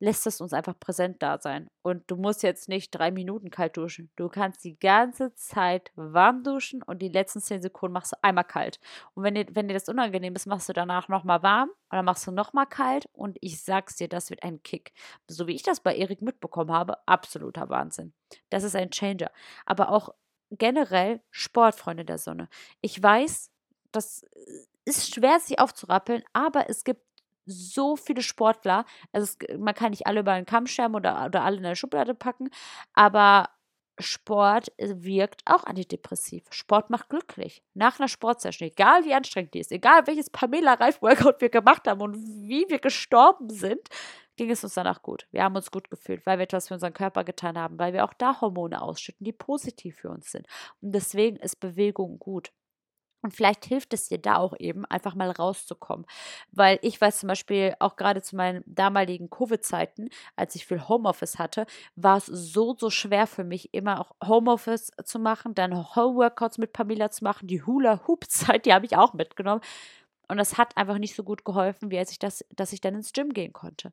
lässt es uns einfach präsent da sein. Und du musst jetzt nicht drei Minuten kalt duschen. Du kannst die ganze Zeit warm duschen und die letzten zehn Sekunden machst du einmal kalt. Und wenn dir, wenn dir das unangenehm ist, machst du danach nochmal warm dann machst du nochmal kalt und ich sag's dir, das wird ein Kick. So wie ich das bei Erik mitbekommen habe, absoluter Wahnsinn. Das ist ein Changer. Aber auch generell Sportfreunde der Sonne. Ich weiß, das ist schwer, sich aufzurappeln, aber es gibt so viele Sportler. Also es, man kann nicht alle über einen Kamm scheren oder, oder alle in eine Schublade packen, aber Sport äh, wirkt auch antidepressiv. Sport macht glücklich. Nach einer Sportsession, egal wie anstrengend die ist, egal welches Pamela Reif Workout wir gemacht haben und wie wir gestorben sind, ging es uns danach gut. Wir haben uns gut gefühlt, weil wir etwas für unseren Körper getan haben, weil wir auch da Hormone ausschütten, die positiv für uns sind. Und deswegen ist Bewegung gut. Und vielleicht hilft es dir da auch eben, einfach mal rauszukommen. Weil ich weiß zum Beispiel auch gerade zu meinen damaligen Covid-Zeiten, als ich viel Homeoffice hatte, war es so, so schwer für mich, immer auch Homeoffice zu machen, dann Homeworkouts mit Pamela zu machen. Die Hula-Hoop-Zeit, die habe ich auch mitgenommen. Und das hat einfach nicht so gut geholfen, wie als ich das, dass ich dann ins Gym gehen konnte.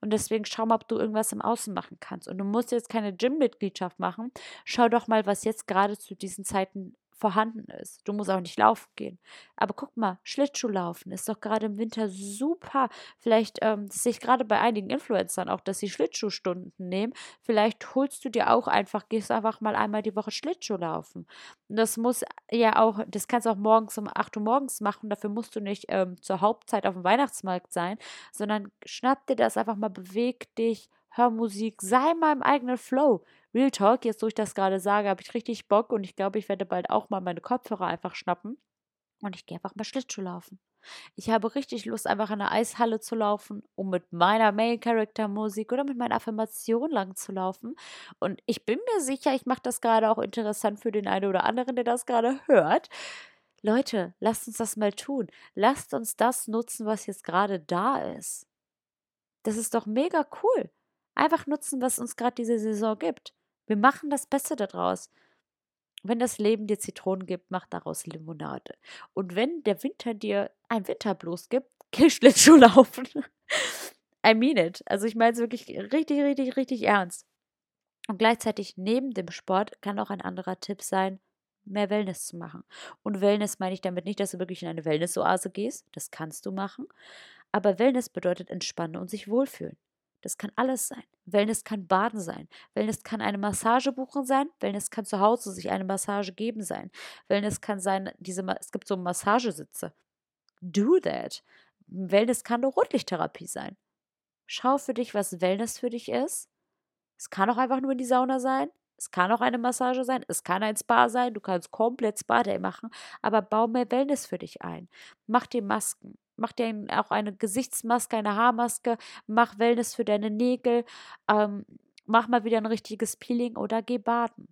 Und deswegen schau mal, ob du irgendwas im Außen machen kannst. Und du musst jetzt keine Gym-Mitgliedschaft machen. Schau doch mal, was jetzt gerade zu diesen Zeiten vorhanden ist. Du musst auch nicht laufen gehen. Aber guck mal, Schlittschuhlaufen ist doch gerade im Winter super. Vielleicht ähm, sehe ich gerade bei einigen Influencern auch, dass sie Schlittschuhstunden nehmen. Vielleicht holst du dir auch einfach, gehst einfach mal einmal die Woche Schlittschuh laufen. Und das muss ja auch, das kannst du auch morgens um 8 Uhr morgens machen. Dafür musst du nicht ähm, zur Hauptzeit auf dem Weihnachtsmarkt sein, sondern schnapp dir das einfach mal, beweg dich, hör Musik, sei mal im eigenen Flow. Real Talk, jetzt wo ich das gerade sage, habe ich richtig Bock und ich glaube, ich werde bald auch mal meine Kopfhörer einfach schnappen und ich gehe einfach mal Schlittschuh laufen. Ich habe richtig Lust, einfach in der Eishalle zu laufen, um mit meiner Main-Character-Musik oder mit meiner Affirmation lang zu laufen. Und ich bin mir sicher, ich mache das gerade auch interessant für den einen oder anderen, der das gerade hört. Leute, lasst uns das mal tun. Lasst uns das nutzen, was jetzt gerade da ist. Das ist doch mega cool. Einfach nutzen, was uns gerade diese Saison gibt. Wir machen das Beste daraus. Wenn das Leben dir Zitronen gibt, mach daraus Limonade. Und wenn der Winter dir ein Winterblues gibt, geh Schlittschuh laufen. I mean it. Also ich meine es wirklich richtig, richtig, richtig ernst. Und gleichzeitig neben dem Sport kann auch ein anderer Tipp sein, mehr Wellness zu machen. Und Wellness meine ich damit nicht, dass du wirklich in eine Wellness-Oase gehst. Das kannst du machen. Aber Wellness bedeutet entspannen und sich wohlfühlen. Das kann alles sein. Wellness kann Baden sein. Wellness kann eine Massage buchen sein. Wellness kann zu Hause sich eine Massage geben sein. Wellness kann sein, diese, es gibt so Massagesitze. Do that. Wellness kann eine Rotlichttherapie sein. Schau für dich, was Wellness für dich ist. Es kann auch einfach nur in die Sauna sein. Es kann auch eine Massage sein, es kann ein Spa sein, du kannst komplett Spa-Day machen, aber bau mehr Wellness für dich ein. Mach dir Masken, mach dir auch eine Gesichtsmaske, eine Haarmaske, mach Wellness für deine Nägel, ähm, mach mal wieder ein richtiges Peeling oder geh baden.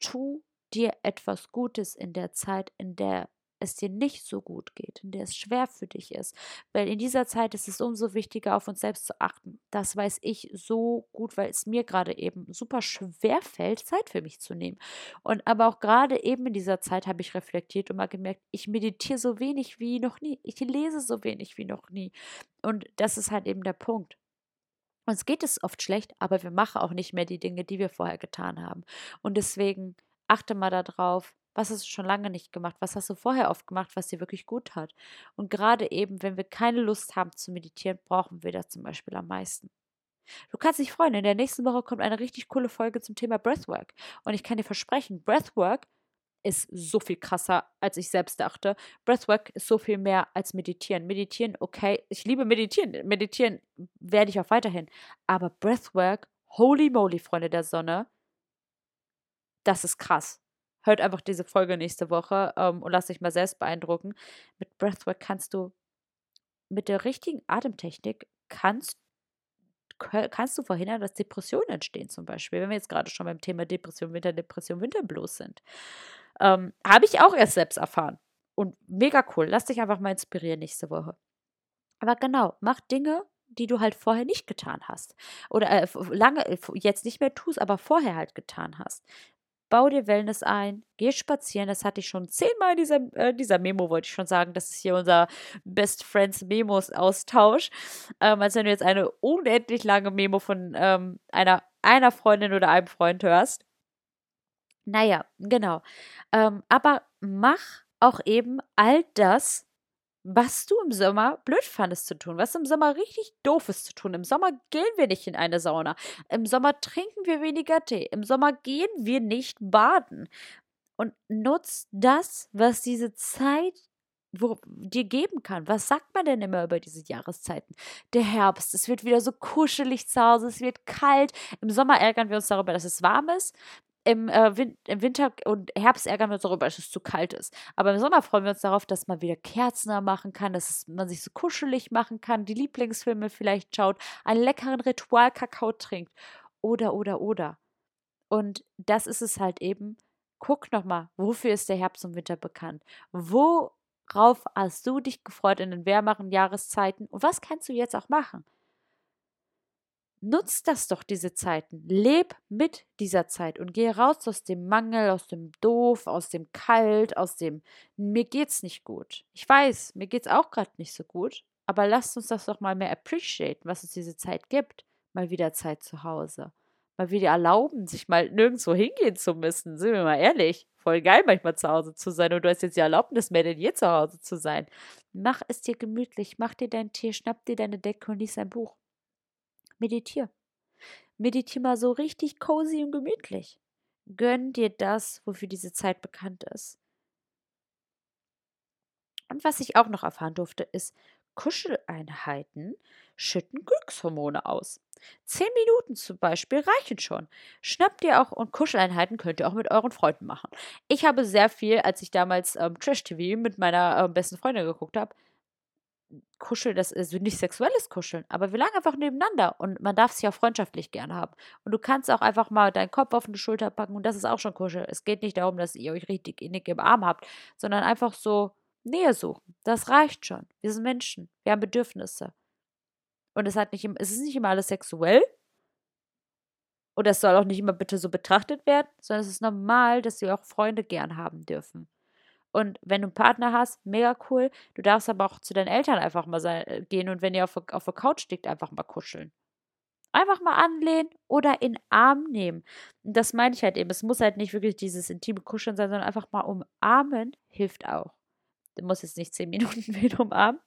Tu dir etwas Gutes in der Zeit, in der es dir nicht so gut geht, in der es schwer für dich ist. Weil in dieser Zeit ist es umso wichtiger, auf uns selbst zu achten. Das weiß ich so gut, weil es mir gerade eben super schwer fällt, Zeit für mich zu nehmen. Und aber auch gerade eben in dieser Zeit habe ich reflektiert und mal gemerkt, ich meditiere so wenig wie noch nie. Ich lese so wenig wie noch nie. Und das ist halt eben der Punkt. Uns geht es oft schlecht, aber wir machen auch nicht mehr die Dinge, die wir vorher getan haben. Und deswegen achte mal darauf, was hast du schon lange nicht gemacht? Was hast du vorher oft gemacht, was dir wirklich gut hat? Und gerade eben, wenn wir keine Lust haben zu meditieren, brauchen wir das zum Beispiel am meisten. Du kannst dich freuen, in der nächsten Woche kommt eine richtig coole Folge zum Thema Breathwork. Und ich kann dir versprechen, Breathwork ist so viel krasser, als ich selbst dachte. Breathwork ist so viel mehr als Meditieren. Meditieren, okay, ich liebe Meditieren. Meditieren werde ich auch weiterhin. Aber Breathwork, holy moly, Freunde der Sonne, das ist krass hört einfach diese Folge nächste Woche ähm, und lasst euch mal selbst beeindrucken. Mit Breathwork kannst du mit der richtigen Atemtechnik kannst, kannst du verhindern, dass Depressionen entstehen zum Beispiel. Wenn wir jetzt gerade schon beim Thema Depression, Winterdepression, Winterblues sind. Ähm, Habe ich auch erst selbst erfahren. Und mega cool. Lass dich einfach mal inspirieren nächste Woche. Aber genau, mach Dinge, die du halt vorher nicht getan hast. Oder äh, lange, jetzt nicht mehr tust, aber vorher halt getan hast bau dir Wellness ein, geh spazieren. Das hatte ich schon zehnmal in dieser, äh, dieser Memo, wollte ich schon sagen. Das ist hier unser Best Friends Memos Austausch. Ähm, als wenn du jetzt eine unendlich lange Memo von ähm, einer, einer Freundin oder einem Freund hörst. Naja, genau. Ähm, aber mach auch eben all das, was du im Sommer blöd fandest zu tun, was im Sommer richtig doof ist zu tun. Im Sommer gehen wir nicht in eine Sauna. Im Sommer trinken wir weniger Tee. Im Sommer gehen wir nicht baden. Und nutz das, was diese Zeit wo, dir geben kann. Was sagt man denn immer über diese Jahreszeiten? Der Herbst, es wird wieder so kuschelig zu Hause, es wird kalt. Im Sommer ärgern wir uns darüber, dass es warm ist im, äh, Win im Winter und Herbst ärgern wir uns darüber, dass es zu kalt ist. Aber im Sommer freuen wir uns darauf, dass man wieder Kerzen machen kann, dass es, man sich so kuschelig machen kann, die Lieblingsfilme vielleicht schaut, einen leckeren Ritualkakao trinkt. Oder, oder, oder. Und das ist es halt eben. Guck nochmal, wofür ist der Herbst und Winter bekannt? Worauf hast du dich gefreut in den wärmeren Jahreszeiten? Und was kannst du jetzt auch machen? Nutz das doch, diese Zeiten. Leb mit dieser Zeit und geh raus aus dem Mangel, aus dem Doof, aus dem Kalt, aus dem mir geht's nicht gut. Ich weiß, mir geht's auch gerade nicht so gut, aber lasst uns das doch mal mehr appreciaten, was uns diese Zeit gibt. Mal wieder Zeit zu Hause. Mal wieder erlauben, sich mal nirgendwo hingehen zu müssen. Sind wir mal ehrlich. Voll geil, manchmal zu Hause zu sein. Und du hast jetzt die Erlaubnis, mehr denn je zu Hause zu sein. Mach es dir gemütlich. Mach dir deinen Tee, schnapp dir deine Decke und lies ein Buch meditier. Meditier mal so richtig cozy und gemütlich. Gönn dir das, wofür diese Zeit bekannt ist. Und was ich auch noch erfahren durfte, ist, Kuscheleinheiten schütten Glückshormone aus. Zehn Minuten zum Beispiel reichen schon. Schnappt ihr auch und Kuscheleinheiten könnt ihr auch mit euren Freunden machen. Ich habe sehr viel, als ich damals ähm, Trash TV mit meiner ähm, besten Freundin geguckt habe, Kuscheln, das ist nicht sexuelles Kuscheln, aber wir lagen einfach nebeneinander und man darf sich auch freundschaftlich gern haben. Und du kannst auch einfach mal deinen Kopf auf die Schulter packen und das ist auch schon Kuschel. Es geht nicht darum, dass ihr euch richtig innig im Arm habt, sondern einfach so Nähe suchen. Das reicht schon. Wir sind Menschen, wir haben Bedürfnisse. Und es, hat nicht, es ist nicht immer alles sexuell. Und es soll auch nicht immer bitte so betrachtet werden, sondern es ist normal, dass wir auch Freunde gern haben dürfen. Und wenn du einen Partner hast, mega cool. Du darfst aber auch zu deinen Eltern einfach mal sein, äh, gehen und wenn ihr auf, auf der Couch liegt, einfach mal kuscheln. Einfach mal anlehnen oder in Arm nehmen. Und das meine ich halt eben. Es muss halt nicht wirklich dieses intime Kuscheln sein, sondern einfach mal umarmen hilft auch. Du musst jetzt nicht zehn Minuten wieder umarmen.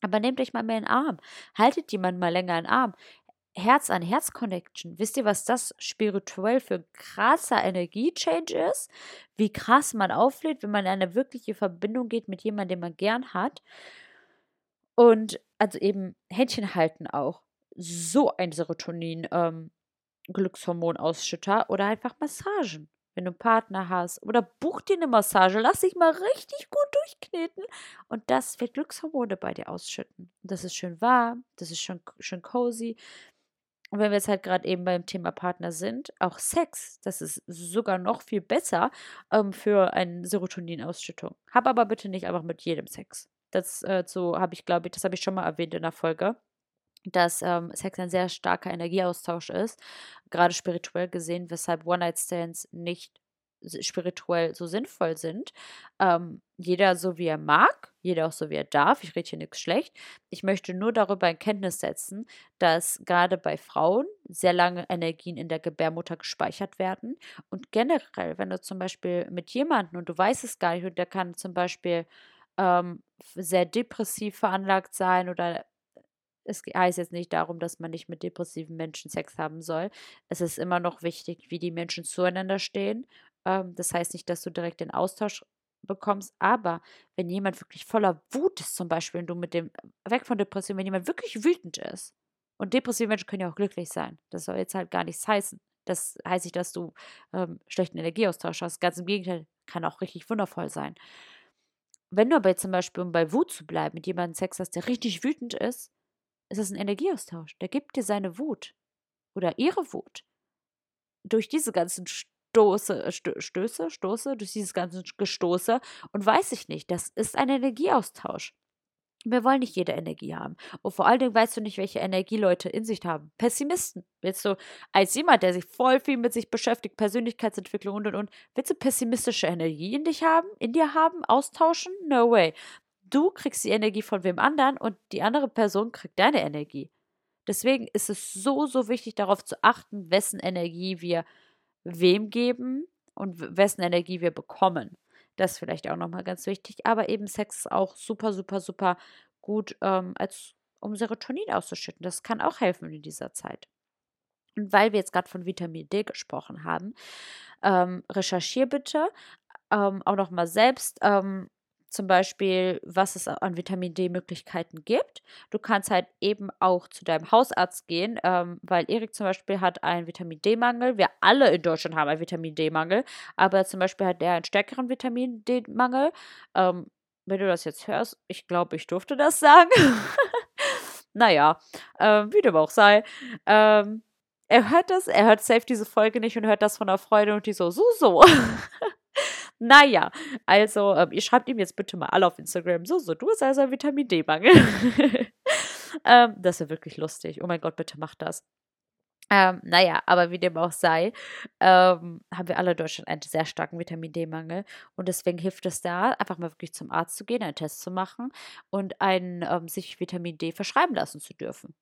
Aber nehmt euch mal mehr in den Arm. Haltet jemanden mal länger in den Arm. Herz an Herz Connection. Wisst ihr, was das spirituell für ein krasser Energiechange ist? Wie krass man auflädt, wenn man in eine wirkliche Verbindung geht mit jemandem, den man gern hat. Und also eben Händchen halten auch. So ein Serotonin ähm, oder einfach Massagen, wenn du einen Partner hast. Oder buch dir eine Massage, lass dich mal richtig gut durchkneten und das wird Glückshormone bei dir ausschütten. Das ist schön warm, das ist schön, schön cozy. Und wenn wir jetzt halt gerade eben beim Thema Partner sind, auch Sex, das ist sogar noch viel besser ähm, für eine Serotoninausschüttung. Hab aber bitte nicht einfach mit jedem Sex. Das äh, so habe ich, glaube ich, das habe ich schon mal erwähnt in der Folge, dass ähm, Sex ein sehr starker Energieaustausch ist, gerade spirituell gesehen, weshalb One-Night-Stands nicht spirituell so sinnvoll sind. Ähm, jeder so wie er mag, jeder auch so wie er darf. Ich rede hier nichts schlecht. Ich möchte nur darüber in Kenntnis setzen, dass gerade bei Frauen sehr lange Energien in der Gebärmutter gespeichert werden. Und generell, wenn du zum Beispiel mit jemandem und du weißt es gar nicht und der kann zum Beispiel ähm, sehr depressiv veranlagt sein oder es heißt jetzt nicht darum, dass man nicht mit depressiven Menschen Sex haben soll. Es ist immer noch wichtig, wie die Menschen zueinander stehen ähm, das heißt nicht, dass du direkt den Austausch bekommst, aber wenn jemand wirklich voller Wut ist, zum Beispiel, und du mit dem, weg von Depression, wenn jemand wirklich wütend ist, und depressive Menschen können ja auch glücklich sein, das soll jetzt halt gar nichts heißen. Das heißt nicht, dass du ähm, schlechten Energieaustausch hast. Ganz im Gegenteil, kann auch richtig wundervoll sein. Wenn du aber jetzt zum Beispiel, um bei Wut zu bleiben, mit jemandem Sex hast, der richtig wütend ist, ist das ein Energieaustausch. Der gibt dir seine Wut oder ihre Wut. Durch diese ganzen Stoße, äh, Stöße, Stoße, durch dieses ganze Gestoße und weiß ich nicht. Das ist ein Energieaustausch. Wir wollen nicht jede Energie haben. Und vor allen Dingen weißt du nicht, welche Energie Leute in sich haben. Pessimisten. Willst du, als jemand, der sich voll viel mit sich beschäftigt, Persönlichkeitsentwicklung und und und, willst du pessimistische Energie in dich haben, in dir haben, austauschen? No way. Du kriegst die Energie von wem anderen und die andere Person kriegt deine Energie. Deswegen ist es so, so wichtig, darauf zu achten, wessen Energie wir wem geben und wessen Energie wir bekommen. Das ist vielleicht auch nochmal ganz wichtig. Aber eben Sex ist auch super, super, super gut, ähm, als um Serotonin auszuschütten. Das kann auch helfen in dieser Zeit. Und weil wir jetzt gerade von Vitamin D gesprochen haben, ähm, recherchier bitte ähm, auch nochmal selbst, ähm, zum Beispiel, was es an Vitamin D-Möglichkeiten gibt. Du kannst halt eben auch zu deinem Hausarzt gehen, ähm, weil Erik zum Beispiel hat einen Vitamin D-Mangel. Wir alle in Deutschland haben einen Vitamin D-Mangel, aber zum Beispiel hat er einen stärkeren Vitamin D-Mangel. Ähm, wenn du das jetzt hörst, ich glaube, ich durfte das sagen. naja, ähm, wie dem auch sei. Ähm, er hört das, er hört safe diese Folge nicht und hört das von der Freude und die so, so, so. Naja, also ähm, ihr schreibt ihm jetzt bitte mal alle auf Instagram, so, so, du hast also einen Vitamin D-Mangel. ähm, das wäre wirklich lustig. Oh mein Gott, bitte macht das. Ähm, naja, aber wie dem auch sei, ähm, haben wir alle in Deutschland einen sehr starken Vitamin D-Mangel. Und deswegen hilft es da, einfach mal wirklich zum Arzt zu gehen, einen Test zu machen und einen, ähm, sich Vitamin D verschreiben lassen zu dürfen.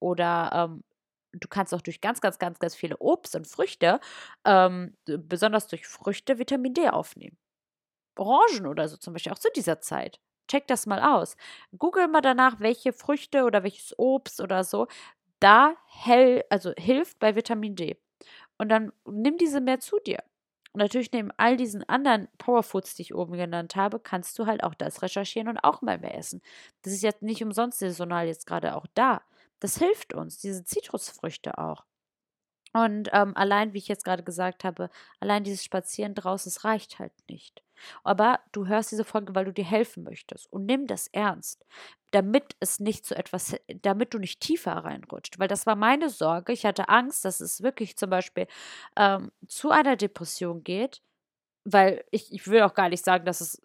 Oder ähm, du kannst auch durch ganz, ganz, ganz, ganz viele Obst und Früchte, ähm, besonders durch Früchte, Vitamin D aufnehmen. Orangen oder so zum Beispiel, auch zu dieser Zeit. Check das mal aus. Google mal danach, welche Früchte oder welches Obst oder so da hell, also hilft bei Vitamin D. Und dann nimm diese mehr zu dir. Und natürlich neben all diesen anderen Powerfoods, die ich oben genannt habe, kannst du halt auch das recherchieren und auch mal mehr essen. Das ist jetzt nicht umsonst saisonal jetzt gerade auch da. Das hilft uns, diese Zitrusfrüchte auch. Und ähm, allein, wie ich jetzt gerade gesagt habe, allein dieses Spazieren draußen, es reicht halt nicht. Aber du hörst diese Folge, weil du dir helfen möchtest. Und nimm das ernst, damit es nicht zu etwas, damit du nicht tiefer reinrutscht. Weil das war meine Sorge. Ich hatte Angst, dass es wirklich zum Beispiel ähm, zu einer Depression geht. Weil ich, ich will auch gar nicht sagen, dass es,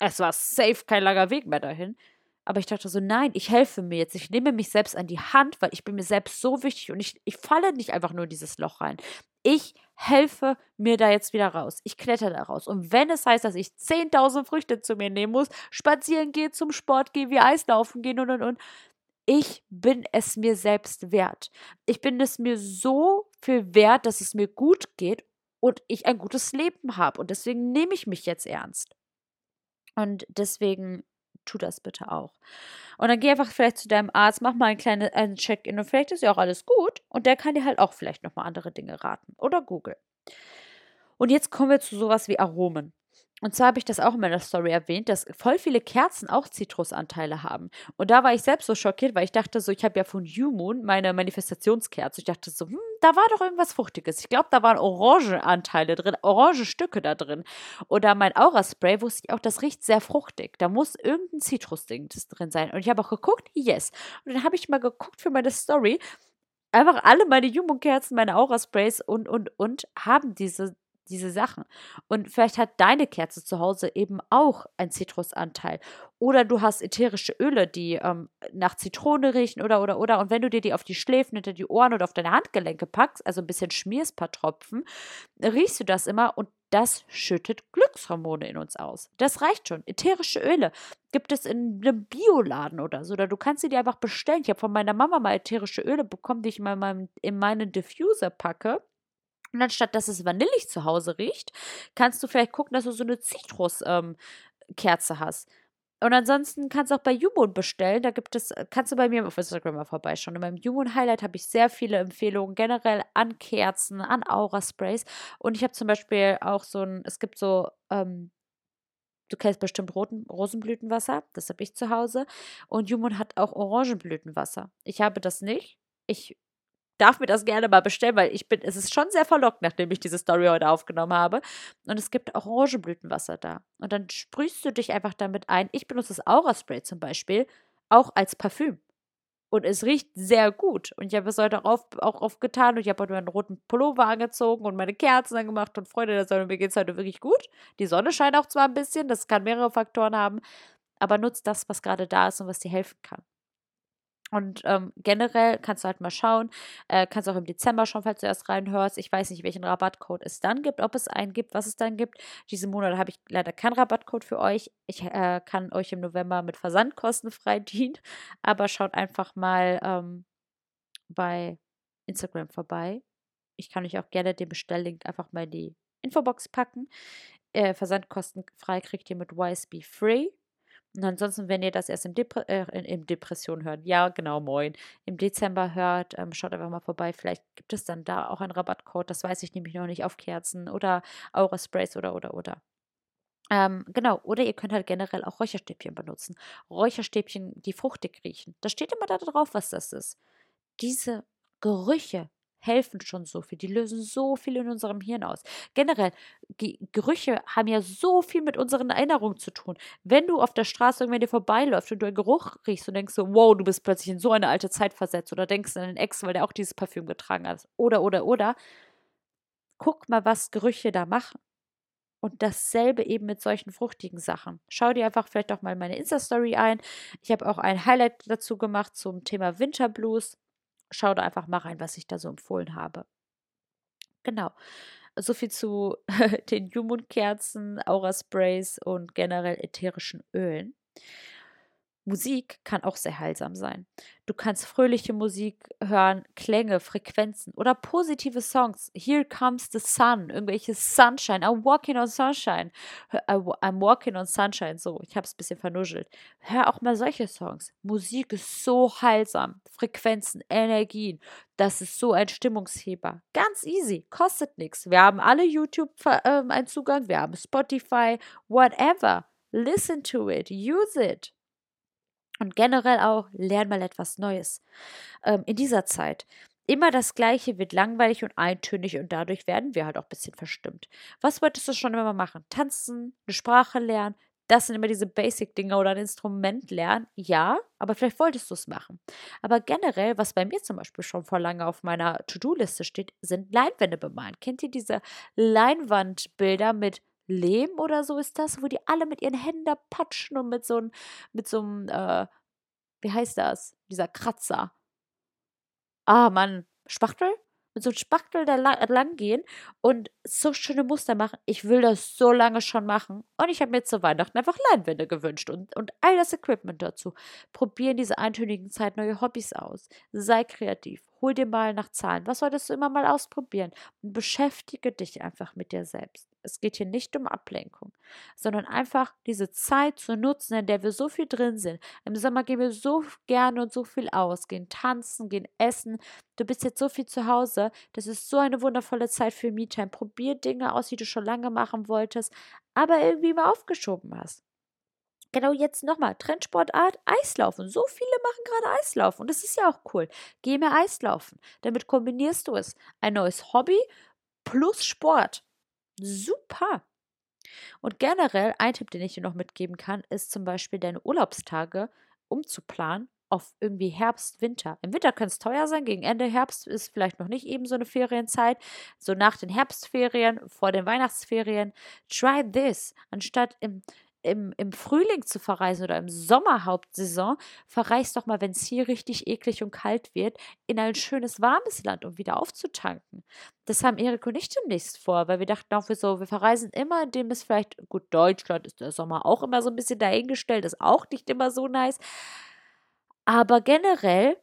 es war safe kein langer Weg mehr dahin. Aber ich dachte so, nein, ich helfe mir jetzt. Ich nehme mich selbst an die Hand, weil ich bin mir selbst so wichtig und ich, ich falle nicht einfach nur in dieses Loch rein. Ich helfe mir da jetzt wieder raus. Ich kletter da raus. Und wenn es heißt, dass ich 10.000 Früchte zu mir nehmen muss, spazieren gehe, zum Sport gehe, wie Eislaufen gehen und und und, ich bin es mir selbst wert. Ich bin es mir so viel wert, dass es mir gut geht und ich ein gutes Leben habe. Und deswegen nehme ich mich jetzt ernst. Und deswegen tu das bitte auch. Und dann geh einfach vielleicht zu deinem Arzt, mach mal ein kleines Check-in und vielleicht ist ja auch alles gut und der kann dir halt auch vielleicht nochmal andere Dinge raten. Oder Google. Und jetzt kommen wir zu sowas wie Aromen. Und zwar habe ich das auch in meiner Story erwähnt, dass voll viele Kerzen auch Zitrusanteile haben. Und da war ich selbst so schockiert, weil ich dachte so, ich habe ja von Moon meine Manifestationskerze. Ich dachte so, hm, da war doch irgendwas Fruchtiges. Ich glaube, da waren Orangenanteile drin, Orangenstücke da drin. Oder mein Aura-Spray wusste ich auch, das riecht sehr fruchtig. Da muss irgendein Zitrusding drin sein. Und ich habe auch geguckt, yes. Und dann habe ich mal geguckt für meine Story. Einfach alle meine Jumbo-Kerzen, meine Aura-Sprays und, und, und haben diese diese Sachen. Und vielleicht hat deine Kerze zu Hause eben auch einen Zitrusanteil. Oder du hast ätherische Öle, die ähm, nach Zitrone riechen oder, oder, oder. Und wenn du dir die auf die Schläfen, hinter die Ohren oder auf deine Handgelenke packst, also ein bisschen schmierst, paar Tropfen, riechst du das immer und das schüttet Glückshormone in uns aus. Das reicht schon. Ätherische Öle gibt es in einem Bioladen oder so. Oder du kannst sie dir einfach bestellen. Ich habe von meiner Mama mal ätherische Öle bekommen, die ich in, meinem, in meinen Diffuser packe. Und anstatt dass es vanillig zu Hause riecht, kannst du vielleicht gucken, dass du so eine Zitruskerze ähm, hast. Und ansonsten kannst du auch bei Jumon bestellen. Da gibt es, äh, kannst du bei mir auf Instagram mal vorbeischauen. In meinem Jumon Highlight habe ich sehr viele Empfehlungen generell an Kerzen, an Aura-Sprays. Und ich habe zum Beispiel auch so ein, es gibt so, ähm, du kennst bestimmt Roten, Rosenblütenwasser. Das habe ich zu Hause. Und Jumon hat auch Orangenblütenwasser. Ich habe das nicht. Ich darf mir das gerne mal bestellen, weil ich bin, es ist schon sehr verlockt, nachdem ich diese Story heute aufgenommen habe. Und es gibt Orangenblütenwasser da. Und dann sprühst du dich einfach damit ein. Ich benutze das Aura-Spray zum Beispiel auch als Parfüm. Und es riecht sehr gut. Und ich habe es heute auch, auch aufgetan und ich habe heute meinen roten Pullover angezogen und meine Kerzen angemacht und Freunde der Sonne, mir geht es heute wirklich gut. Die Sonne scheint auch zwar ein bisschen, das kann mehrere Faktoren haben, aber nutzt das, was gerade da ist und was dir helfen kann. Und ähm, generell kannst du halt mal schauen, äh, kannst auch im Dezember schon, falls du erst reinhörst. Ich weiß nicht, welchen Rabattcode es dann gibt, ob es einen gibt, was es dann gibt. Diesen Monat habe ich leider keinen Rabattcode für euch. Ich äh, kann euch im November mit Versandkosten frei dienen, aber schaut einfach mal ähm, bei Instagram vorbei. Ich kann euch auch gerne den Bestelllink einfach mal in die Infobox packen. Äh, versandkostenfrei kriegt ihr mit YSB Free. Und ansonsten, wenn ihr das erst im, Depre äh, in, Depression hört, ja, genau, moin, im Dezember hört, ähm, schaut einfach mal vorbei. Vielleicht gibt es dann da auch einen Rabattcode, das weiß ich nämlich noch nicht, auf Kerzen oder Aura-Sprays oder, oder, oder. Ähm, genau, oder ihr könnt halt generell auch Räucherstäbchen benutzen. Räucherstäbchen, die fruchtig riechen. Da steht immer da drauf, was das ist. Diese Gerüche helfen schon so viel. Die lösen so viel in unserem Hirn aus. Generell, Gerüche haben ja so viel mit unseren Erinnerungen zu tun. Wenn du auf der Straße irgendwann dir vorbeiläufst und du einen Geruch riechst und denkst so, wow, du bist plötzlich in so eine alte Zeit versetzt oder denkst an den Ex, weil der auch dieses Parfüm getragen hat. Oder, oder, oder. Guck mal, was Gerüche da machen. Und dasselbe eben mit solchen fruchtigen Sachen. Schau dir einfach vielleicht auch mal meine Insta-Story ein. Ich habe auch ein Highlight dazu gemacht zum Thema Winterblues schau da einfach mal rein, was ich da so empfohlen habe. Genau. So viel zu den Jumund-Kerzen, Aura-Sprays und generell ätherischen Ölen. Musik kann auch sehr heilsam sein. Du kannst fröhliche Musik hören, Klänge, Frequenzen oder positive Songs. Here comes the sun, irgendwelche Sunshine. I'm walking on sunshine. I'm walking on sunshine. So, ich habe es ein bisschen vernuschelt. Hör auch mal solche Songs. Musik ist so heilsam. Frequenzen, Energien. Das ist so ein Stimmungsheber. Ganz easy, kostet nichts. Wir haben alle YouTube äh, einen Zugang, wir haben Spotify, whatever. Listen to it, use it. Und generell auch, lern mal etwas Neues. Ähm, in dieser Zeit. Immer das Gleiche wird langweilig und eintönig und dadurch werden wir halt auch ein bisschen verstimmt. Was wolltest du schon immer machen? Tanzen, eine Sprache lernen? Das sind immer diese Basic-Dinge oder ein Instrument lernen. Ja, aber vielleicht wolltest du es machen. Aber generell, was bei mir zum Beispiel schon vor lange auf meiner To-Do-Liste steht, sind Leinwände bemalen. Kennt ihr diese Leinwandbilder mit Lehm oder so ist das, wo die alle mit ihren Händen patschen und mit so einem, mit so einem, äh, wie heißt das? Dieser Kratzer. Ah, Mann, Spachtel? Mit so einem Spachtel da lang, lang gehen und so schöne Muster machen. Ich will das so lange schon machen. Und ich habe mir zu Weihnachten einfach Leinwände gewünscht und, und all das Equipment dazu. Probier in dieser eintönigen Zeit neue Hobbys aus. Sei kreativ. Hol dir mal nach Zahlen. Was solltest du immer mal ausprobieren? Und beschäftige dich einfach mit dir selbst. Es geht hier nicht um Ablenkung, sondern einfach diese Zeit zu nutzen, in der wir so viel drin sind. Im Sommer gehen wir so gerne und so viel aus, gehen tanzen, gehen essen. Du bist jetzt so viel zu Hause. Das ist so eine wundervolle Zeit für Me-Time. Probier Dinge aus, die du schon lange machen wolltest, aber irgendwie mal aufgeschoben hast. Genau jetzt nochmal, Trendsportart, Eislaufen. So viele machen gerade Eislaufen und das ist ja auch cool. Geh mehr Eislaufen. Damit kombinierst du es. Ein neues Hobby plus Sport. Super. Und generell, ein Tipp, den ich dir noch mitgeben kann, ist zum Beispiel deine Urlaubstage umzuplanen auf irgendwie Herbst, Winter. Im Winter kann es teuer sein, gegen Ende Herbst ist vielleicht noch nicht eben so eine Ferienzeit. So nach den Herbstferien, vor den Weihnachtsferien, try this. Anstatt im, im, im Frühling zu verreisen oder im Sommerhauptsaison, verreist doch mal, wenn es hier richtig eklig und kalt wird, in ein schönes warmes Land, um wieder aufzutanken. Das haben Erik und ich demnächst vor, weil wir dachten auch, wir, so, wir verreisen immer, indem es vielleicht, gut, Deutschland ist der Sommer auch immer so ein bisschen dahingestellt, ist auch nicht immer so nice. Aber generell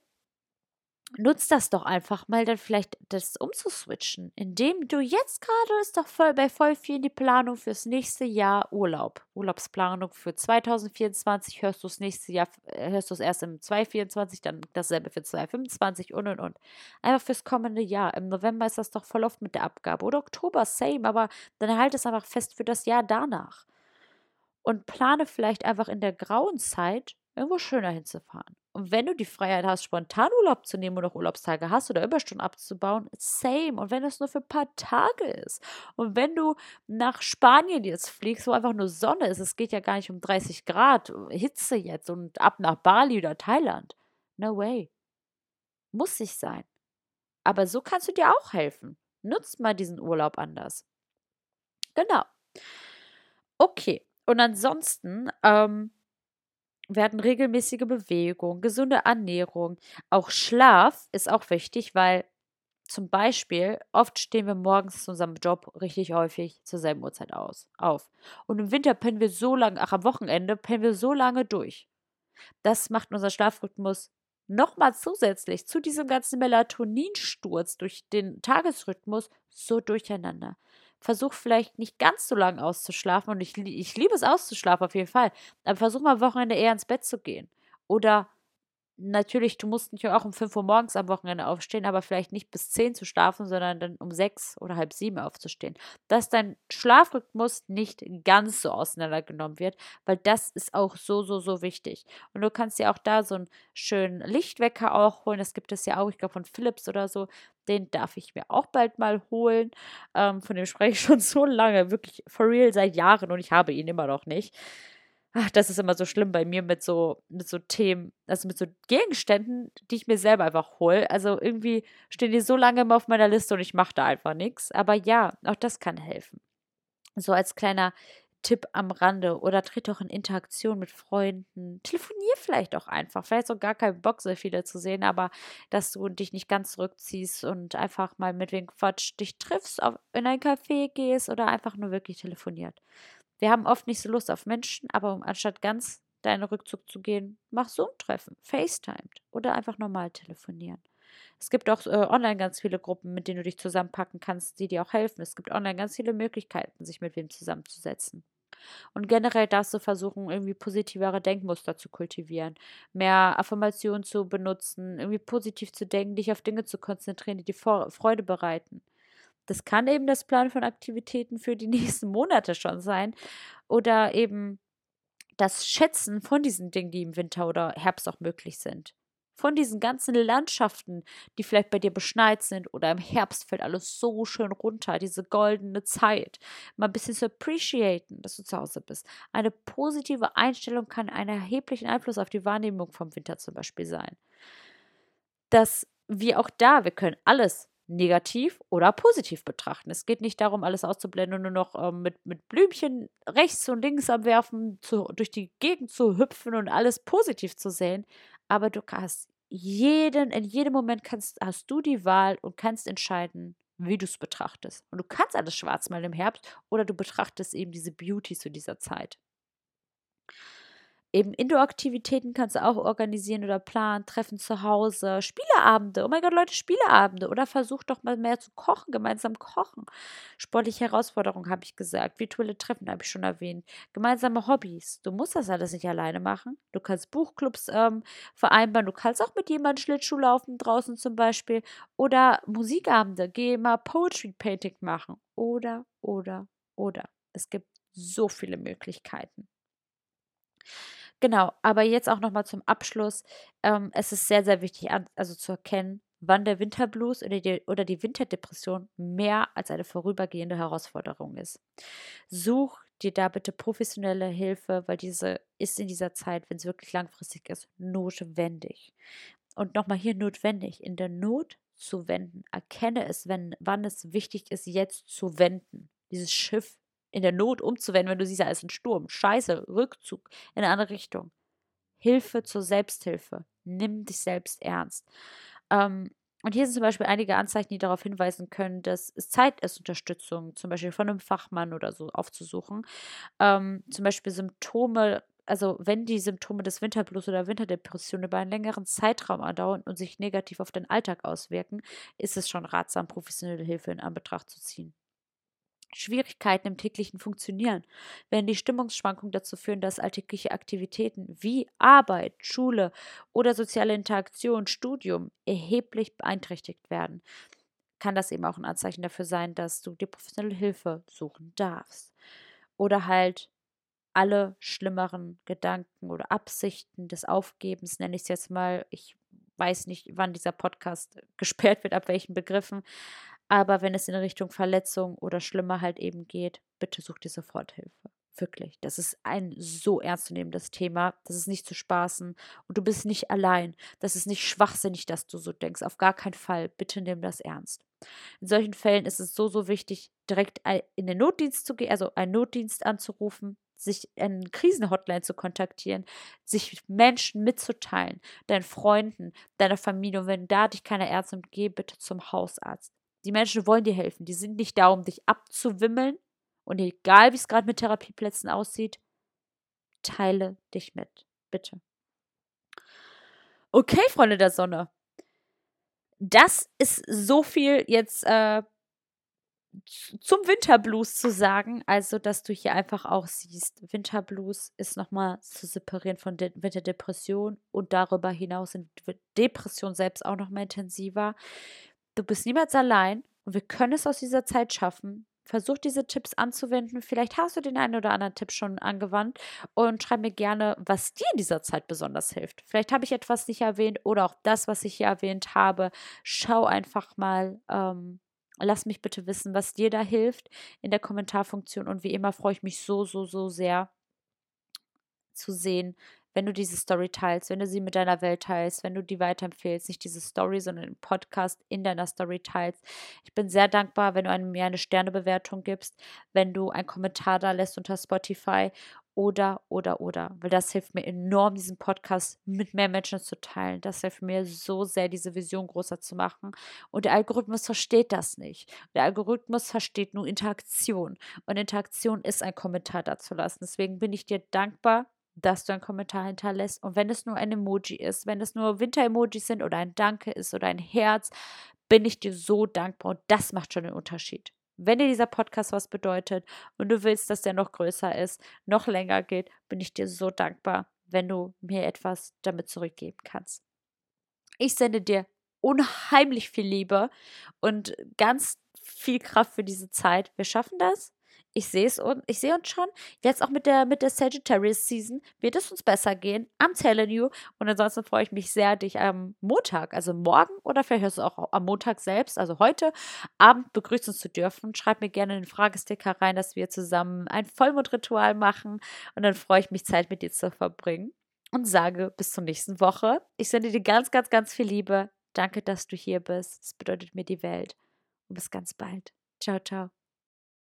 nutz das doch einfach mal, dann vielleicht das umzuswitchen, indem du jetzt gerade ist doch voll bei voll viel die Planung fürs nächste Jahr Urlaub. Urlaubsplanung für 2024 hörst du es nächste Jahr, äh, hörst du es erst im 2024, dann dasselbe für 2025 und und und. Einfach fürs kommende Jahr. Im November ist das doch voll oft mit der Abgabe oder Oktober, same, aber dann halt es einfach fest für das Jahr danach. Und plane vielleicht einfach in der grauen Zeit irgendwo schöner hinzufahren. Und wenn du die Freiheit hast, spontan Urlaub zu nehmen oder auch Urlaubstage hast oder Überstunden abzubauen, same. Und wenn das nur für ein paar Tage ist. Und wenn du nach Spanien jetzt fliegst, wo einfach nur Sonne ist, es geht ja gar nicht um 30 Grad Hitze jetzt und ab nach Bali oder Thailand. No way. Muss nicht sein. Aber so kannst du dir auch helfen. Nutzt mal diesen Urlaub anders. Genau. Okay. Und ansonsten, ähm, werden regelmäßige Bewegung, gesunde Ernährung, auch Schlaf ist auch wichtig, weil zum Beispiel, oft stehen wir morgens zu unserem Job richtig häufig zur selben Uhrzeit aus, auf. Und im Winter pennen wir so lange, ach, am Wochenende pennen wir so lange durch. Das macht unser Schlafrhythmus nochmal zusätzlich zu diesem ganzen Melatoninsturz durch den Tagesrhythmus so durcheinander. Versuch vielleicht nicht ganz so lange auszuschlafen und ich, ich liebe es auszuschlafen auf jeden Fall, aber versuch mal am Wochenende eher ins Bett zu gehen. Oder natürlich, du musst nicht auch um 5 Uhr morgens am Wochenende aufstehen, aber vielleicht nicht bis 10 zu schlafen, sondern dann um 6 oder halb 7 aufzustehen. Dass dein Schlafrhythmus nicht ganz so auseinandergenommen wird, weil das ist auch so, so, so wichtig. Und du kannst dir auch da so einen schönen Lichtwecker auch holen. Das gibt es ja auch, ich glaube, von Philips oder so. Den darf ich mir auch bald mal holen. Ähm, von dem spreche ich schon so lange, wirklich for real seit Jahren und ich habe ihn immer noch nicht. Ach, das ist immer so schlimm bei mir mit so, mit so Themen, also mit so Gegenständen, die ich mir selber einfach hole. Also irgendwie stehen die so lange immer auf meiner Liste und ich mache da einfach nichts. Aber ja, auch das kann helfen. So als kleiner Tipp am Rande oder tritt auch in Interaktion mit Freunden. Telefonier vielleicht auch einfach. Vielleicht auch gar keinen Bock, so viele zu sehen, aber dass du dich nicht ganz zurückziehst und einfach mal mit wem Quatsch dich triffst, auf, in ein Café gehst oder einfach nur wirklich telefoniert. Wir haben oft nicht so Lust auf Menschen, aber um anstatt ganz deinen Rückzug zu gehen, mach Zoom-Treffen, FaceTimed oder einfach normal telefonieren. Es gibt auch äh, online ganz viele Gruppen, mit denen du dich zusammenpacken kannst, die dir auch helfen. Es gibt online ganz viele Möglichkeiten, sich mit wem zusammenzusetzen. Und generell darfst du versuchen, irgendwie positivere Denkmuster zu kultivieren, mehr Affirmationen zu benutzen, irgendwie positiv zu denken, dich auf Dinge zu konzentrieren, die dir Freude bereiten. Das kann eben das Plan von Aktivitäten für die nächsten Monate schon sein. Oder eben das Schätzen von diesen Dingen, die im Winter oder Herbst auch möglich sind. Von diesen ganzen Landschaften, die vielleicht bei dir beschneit sind oder im Herbst fällt alles so schön runter, diese goldene Zeit. Mal ein bisschen zu appreciaten, dass du zu Hause bist. Eine positive Einstellung kann einen erheblichen Einfluss auf die Wahrnehmung vom Winter zum Beispiel sein. Dass wir auch da, wir können alles negativ oder positiv betrachten. Es geht nicht darum, alles auszublenden und nur noch ähm, mit, mit Blümchen rechts und links am Werfen zu, durch die Gegend zu hüpfen und alles positiv zu sehen. Aber du hast jeden, in jedem Moment kannst, hast du die Wahl und kannst entscheiden, wie du es betrachtest. Und du kannst alles schwarz malen im Herbst oder du betrachtest eben diese Beauty zu dieser Zeit. Eben Indoor-Aktivitäten kannst du auch organisieren oder planen, Treffen zu Hause, Spieleabende. Oh mein Gott, Leute, Spieleabende. Oder versuch doch mal mehr zu kochen, gemeinsam kochen. Sportliche Herausforderungen habe ich gesagt. Virtuelle Treffen habe ich schon erwähnt. Gemeinsame Hobbys. Du musst das alles nicht alleine machen. Du kannst Buchclubs ähm, vereinbaren. Du kannst auch mit jemandem Schlittschuh laufen, draußen zum Beispiel. Oder Musikabende. Geh mal Poetry Painting machen. Oder, oder, oder. Es gibt so viele Möglichkeiten. Genau, aber jetzt auch nochmal zum Abschluss. Ähm, es ist sehr, sehr wichtig, an, also zu erkennen, wann der Winterblues oder die, oder die Winterdepression mehr als eine vorübergehende Herausforderung ist. Such dir da bitte professionelle Hilfe, weil diese ist in dieser Zeit, wenn es wirklich langfristig ist, notwendig. Und nochmal hier notwendig, in der Not zu wenden. Erkenne es, wenn, wann es wichtig ist, jetzt zu wenden. Dieses Schiff in der Not umzuwenden, wenn du siehst, da ist ein Sturm. Scheiße, Rückzug in eine andere Richtung. Hilfe zur Selbsthilfe. Nimm dich selbst ernst. Ähm, und hier sind zum Beispiel einige Anzeichen, die darauf hinweisen können, dass es Zeit ist, Unterstützung zum Beispiel von einem Fachmann oder so aufzusuchen. Ähm, zum Beispiel Symptome, also wenn die Symptome des Winterblues oder Winterdepression über einen längeren Zeitraum andauern und sich negativ auf den Alltag auswirken, ist es schon ratsam, professionelle Hilfe in Anbetracht zu ziehen. Schwierigkeiten im täglichen Funktionieren, wenn die Stimmungsschwankungen dazu führen, dass alltägliche Aktivitäten wie Arbeit, Schule oder soziale Interaktion, Studium erheblich beeinträchtigt werden, kann das eben auch ein Anzeichen dafür sein, dass du dir professionelle Hilfe suchen darfst. Oder halt alle schlimmeren Gedanken oder Absichten des Aufgebens, nenne ich es jetzt mal. Ich weiß nicht, wann dieser Podcast gesperrt wird, ab welchen Begriffen. Aber wenn es in Richtung Verletzung oder schlimmer halt eben geht, bitte such dir Soforthilfe. Wirklich. Das ist ein so ernstzunehmendes Thema. Das ist nicht zu spaßen. Und du bist nicht allein. Das ist nicht schwachsinnig, dass du so denkst. Auf gar keinen Fall. Bitte nimm das ernst. In solchen Fällen ist es so, so wichtig, direkt in den Notdienst zu gehen, also einen Notdienst anzurufen, sich eine Krisenhotline zu kontaktieren, sich Menschen mitzuteilen, deinen Freunden, deiner Familie. Und wenn da dich keine Ärzte und geh bitte zum Hausarzt. Die Menschen wollen dir helfen. Die sind nicht da, um dich abzuwimmeln. Und egal, wie es gerade mit Therapieplätzen aussieht, teile dich mit. Bitte. Okay, Freunde der Sonne. Das ist so viel jetzt äh, zum Winterblues zu sagen, also dass du hier einfach auch siehst, Winterblues ist nochmal zu separieren von De Winterdepression und darüber hinaus sind Depression selbst auch nochmal intensiver. Du bist niemals allein und wir können es aus dieser Zeit schaffen. Versuch diese Tipps anzuwenden. Vielleicht hast du den einen oder anderen Tipp schon angewandt und schreib mir gerne, was dir in dieser Zeit besonders hilft. Vielleicht habe ich etwas nicht erwähnt oder auch das, was ich hier erwähnt habe. Schau einfach mal, ähm, Lass mich bitte wissen, was dir da hilft in der Kommentarfunktion. Und wie immer freue ich mich so, so, so sehr zu sehen, wenn du diese Story teilst, wenn du sie mit deiner Welt teilst, wenn du die weiterempfehlst, nicht diese Story, sondern den Podcast in deiner Story teilst. Ich bin sehr dankbar, wenn du mir eine Sternebewertung gibst, wenn du einen Kommentar da lässt unter Spotify oder, oder, oder. Weil das hilft mir enorm, diesen Podcast mit mehr Menschen zu teilen. Das hilft mir so sehr, diese Vision größer zu machen. Und der Algorithmus versteht das nicht. Der Algorithmus versteht nur Interaktion. Und Interaktion ist ein Kommentar dazu lassen. Deswegen bin ich dir dankbar, dass du einen Kommentar hinterlässt. Und wenn es nur ein Emoji ist, wenn es nur Winter-Emojis sind oder ein Danke ist oder ein Herz, bin ich dir so dankbar. Und das macht schon den Unterschied. Wenn dir dieser Podcast was bedeutet und du willst, dass der noch größer ist, noch länger geht, bin ich dir so dankbar, wenn du mir etwas damit zurückgeben kannst. Ich sende dir unheimlich viel Liebe und ganz viel Kraft für diese Zeit. Wir schaffen das. Ich sehe es und ich sehe uns schon. Jetzt auch mit der, mit der Sagittarius Season wird es uns besser gehen. I'm telling you. Und ansonsten freue ich mich sehr, dich am Montag, also morgen oder vielleicht hörst du auch am Montag selbst, also heute Abend begrüßen zu dürfen. Schreib mir gerne den Fragesticker rein, dass wir zusammen ein Vollmondritual machen. Und dann freue ich mich, Zeit mit dir zu verbringen. Und sage bis zur nächsten Woche. Ich sende dir ganz, ganz, ganz viel Liebe. Danke, dass du hier bist. Es bedeutet mir die Welt. Und bis ganz bald. Ciao, ciao.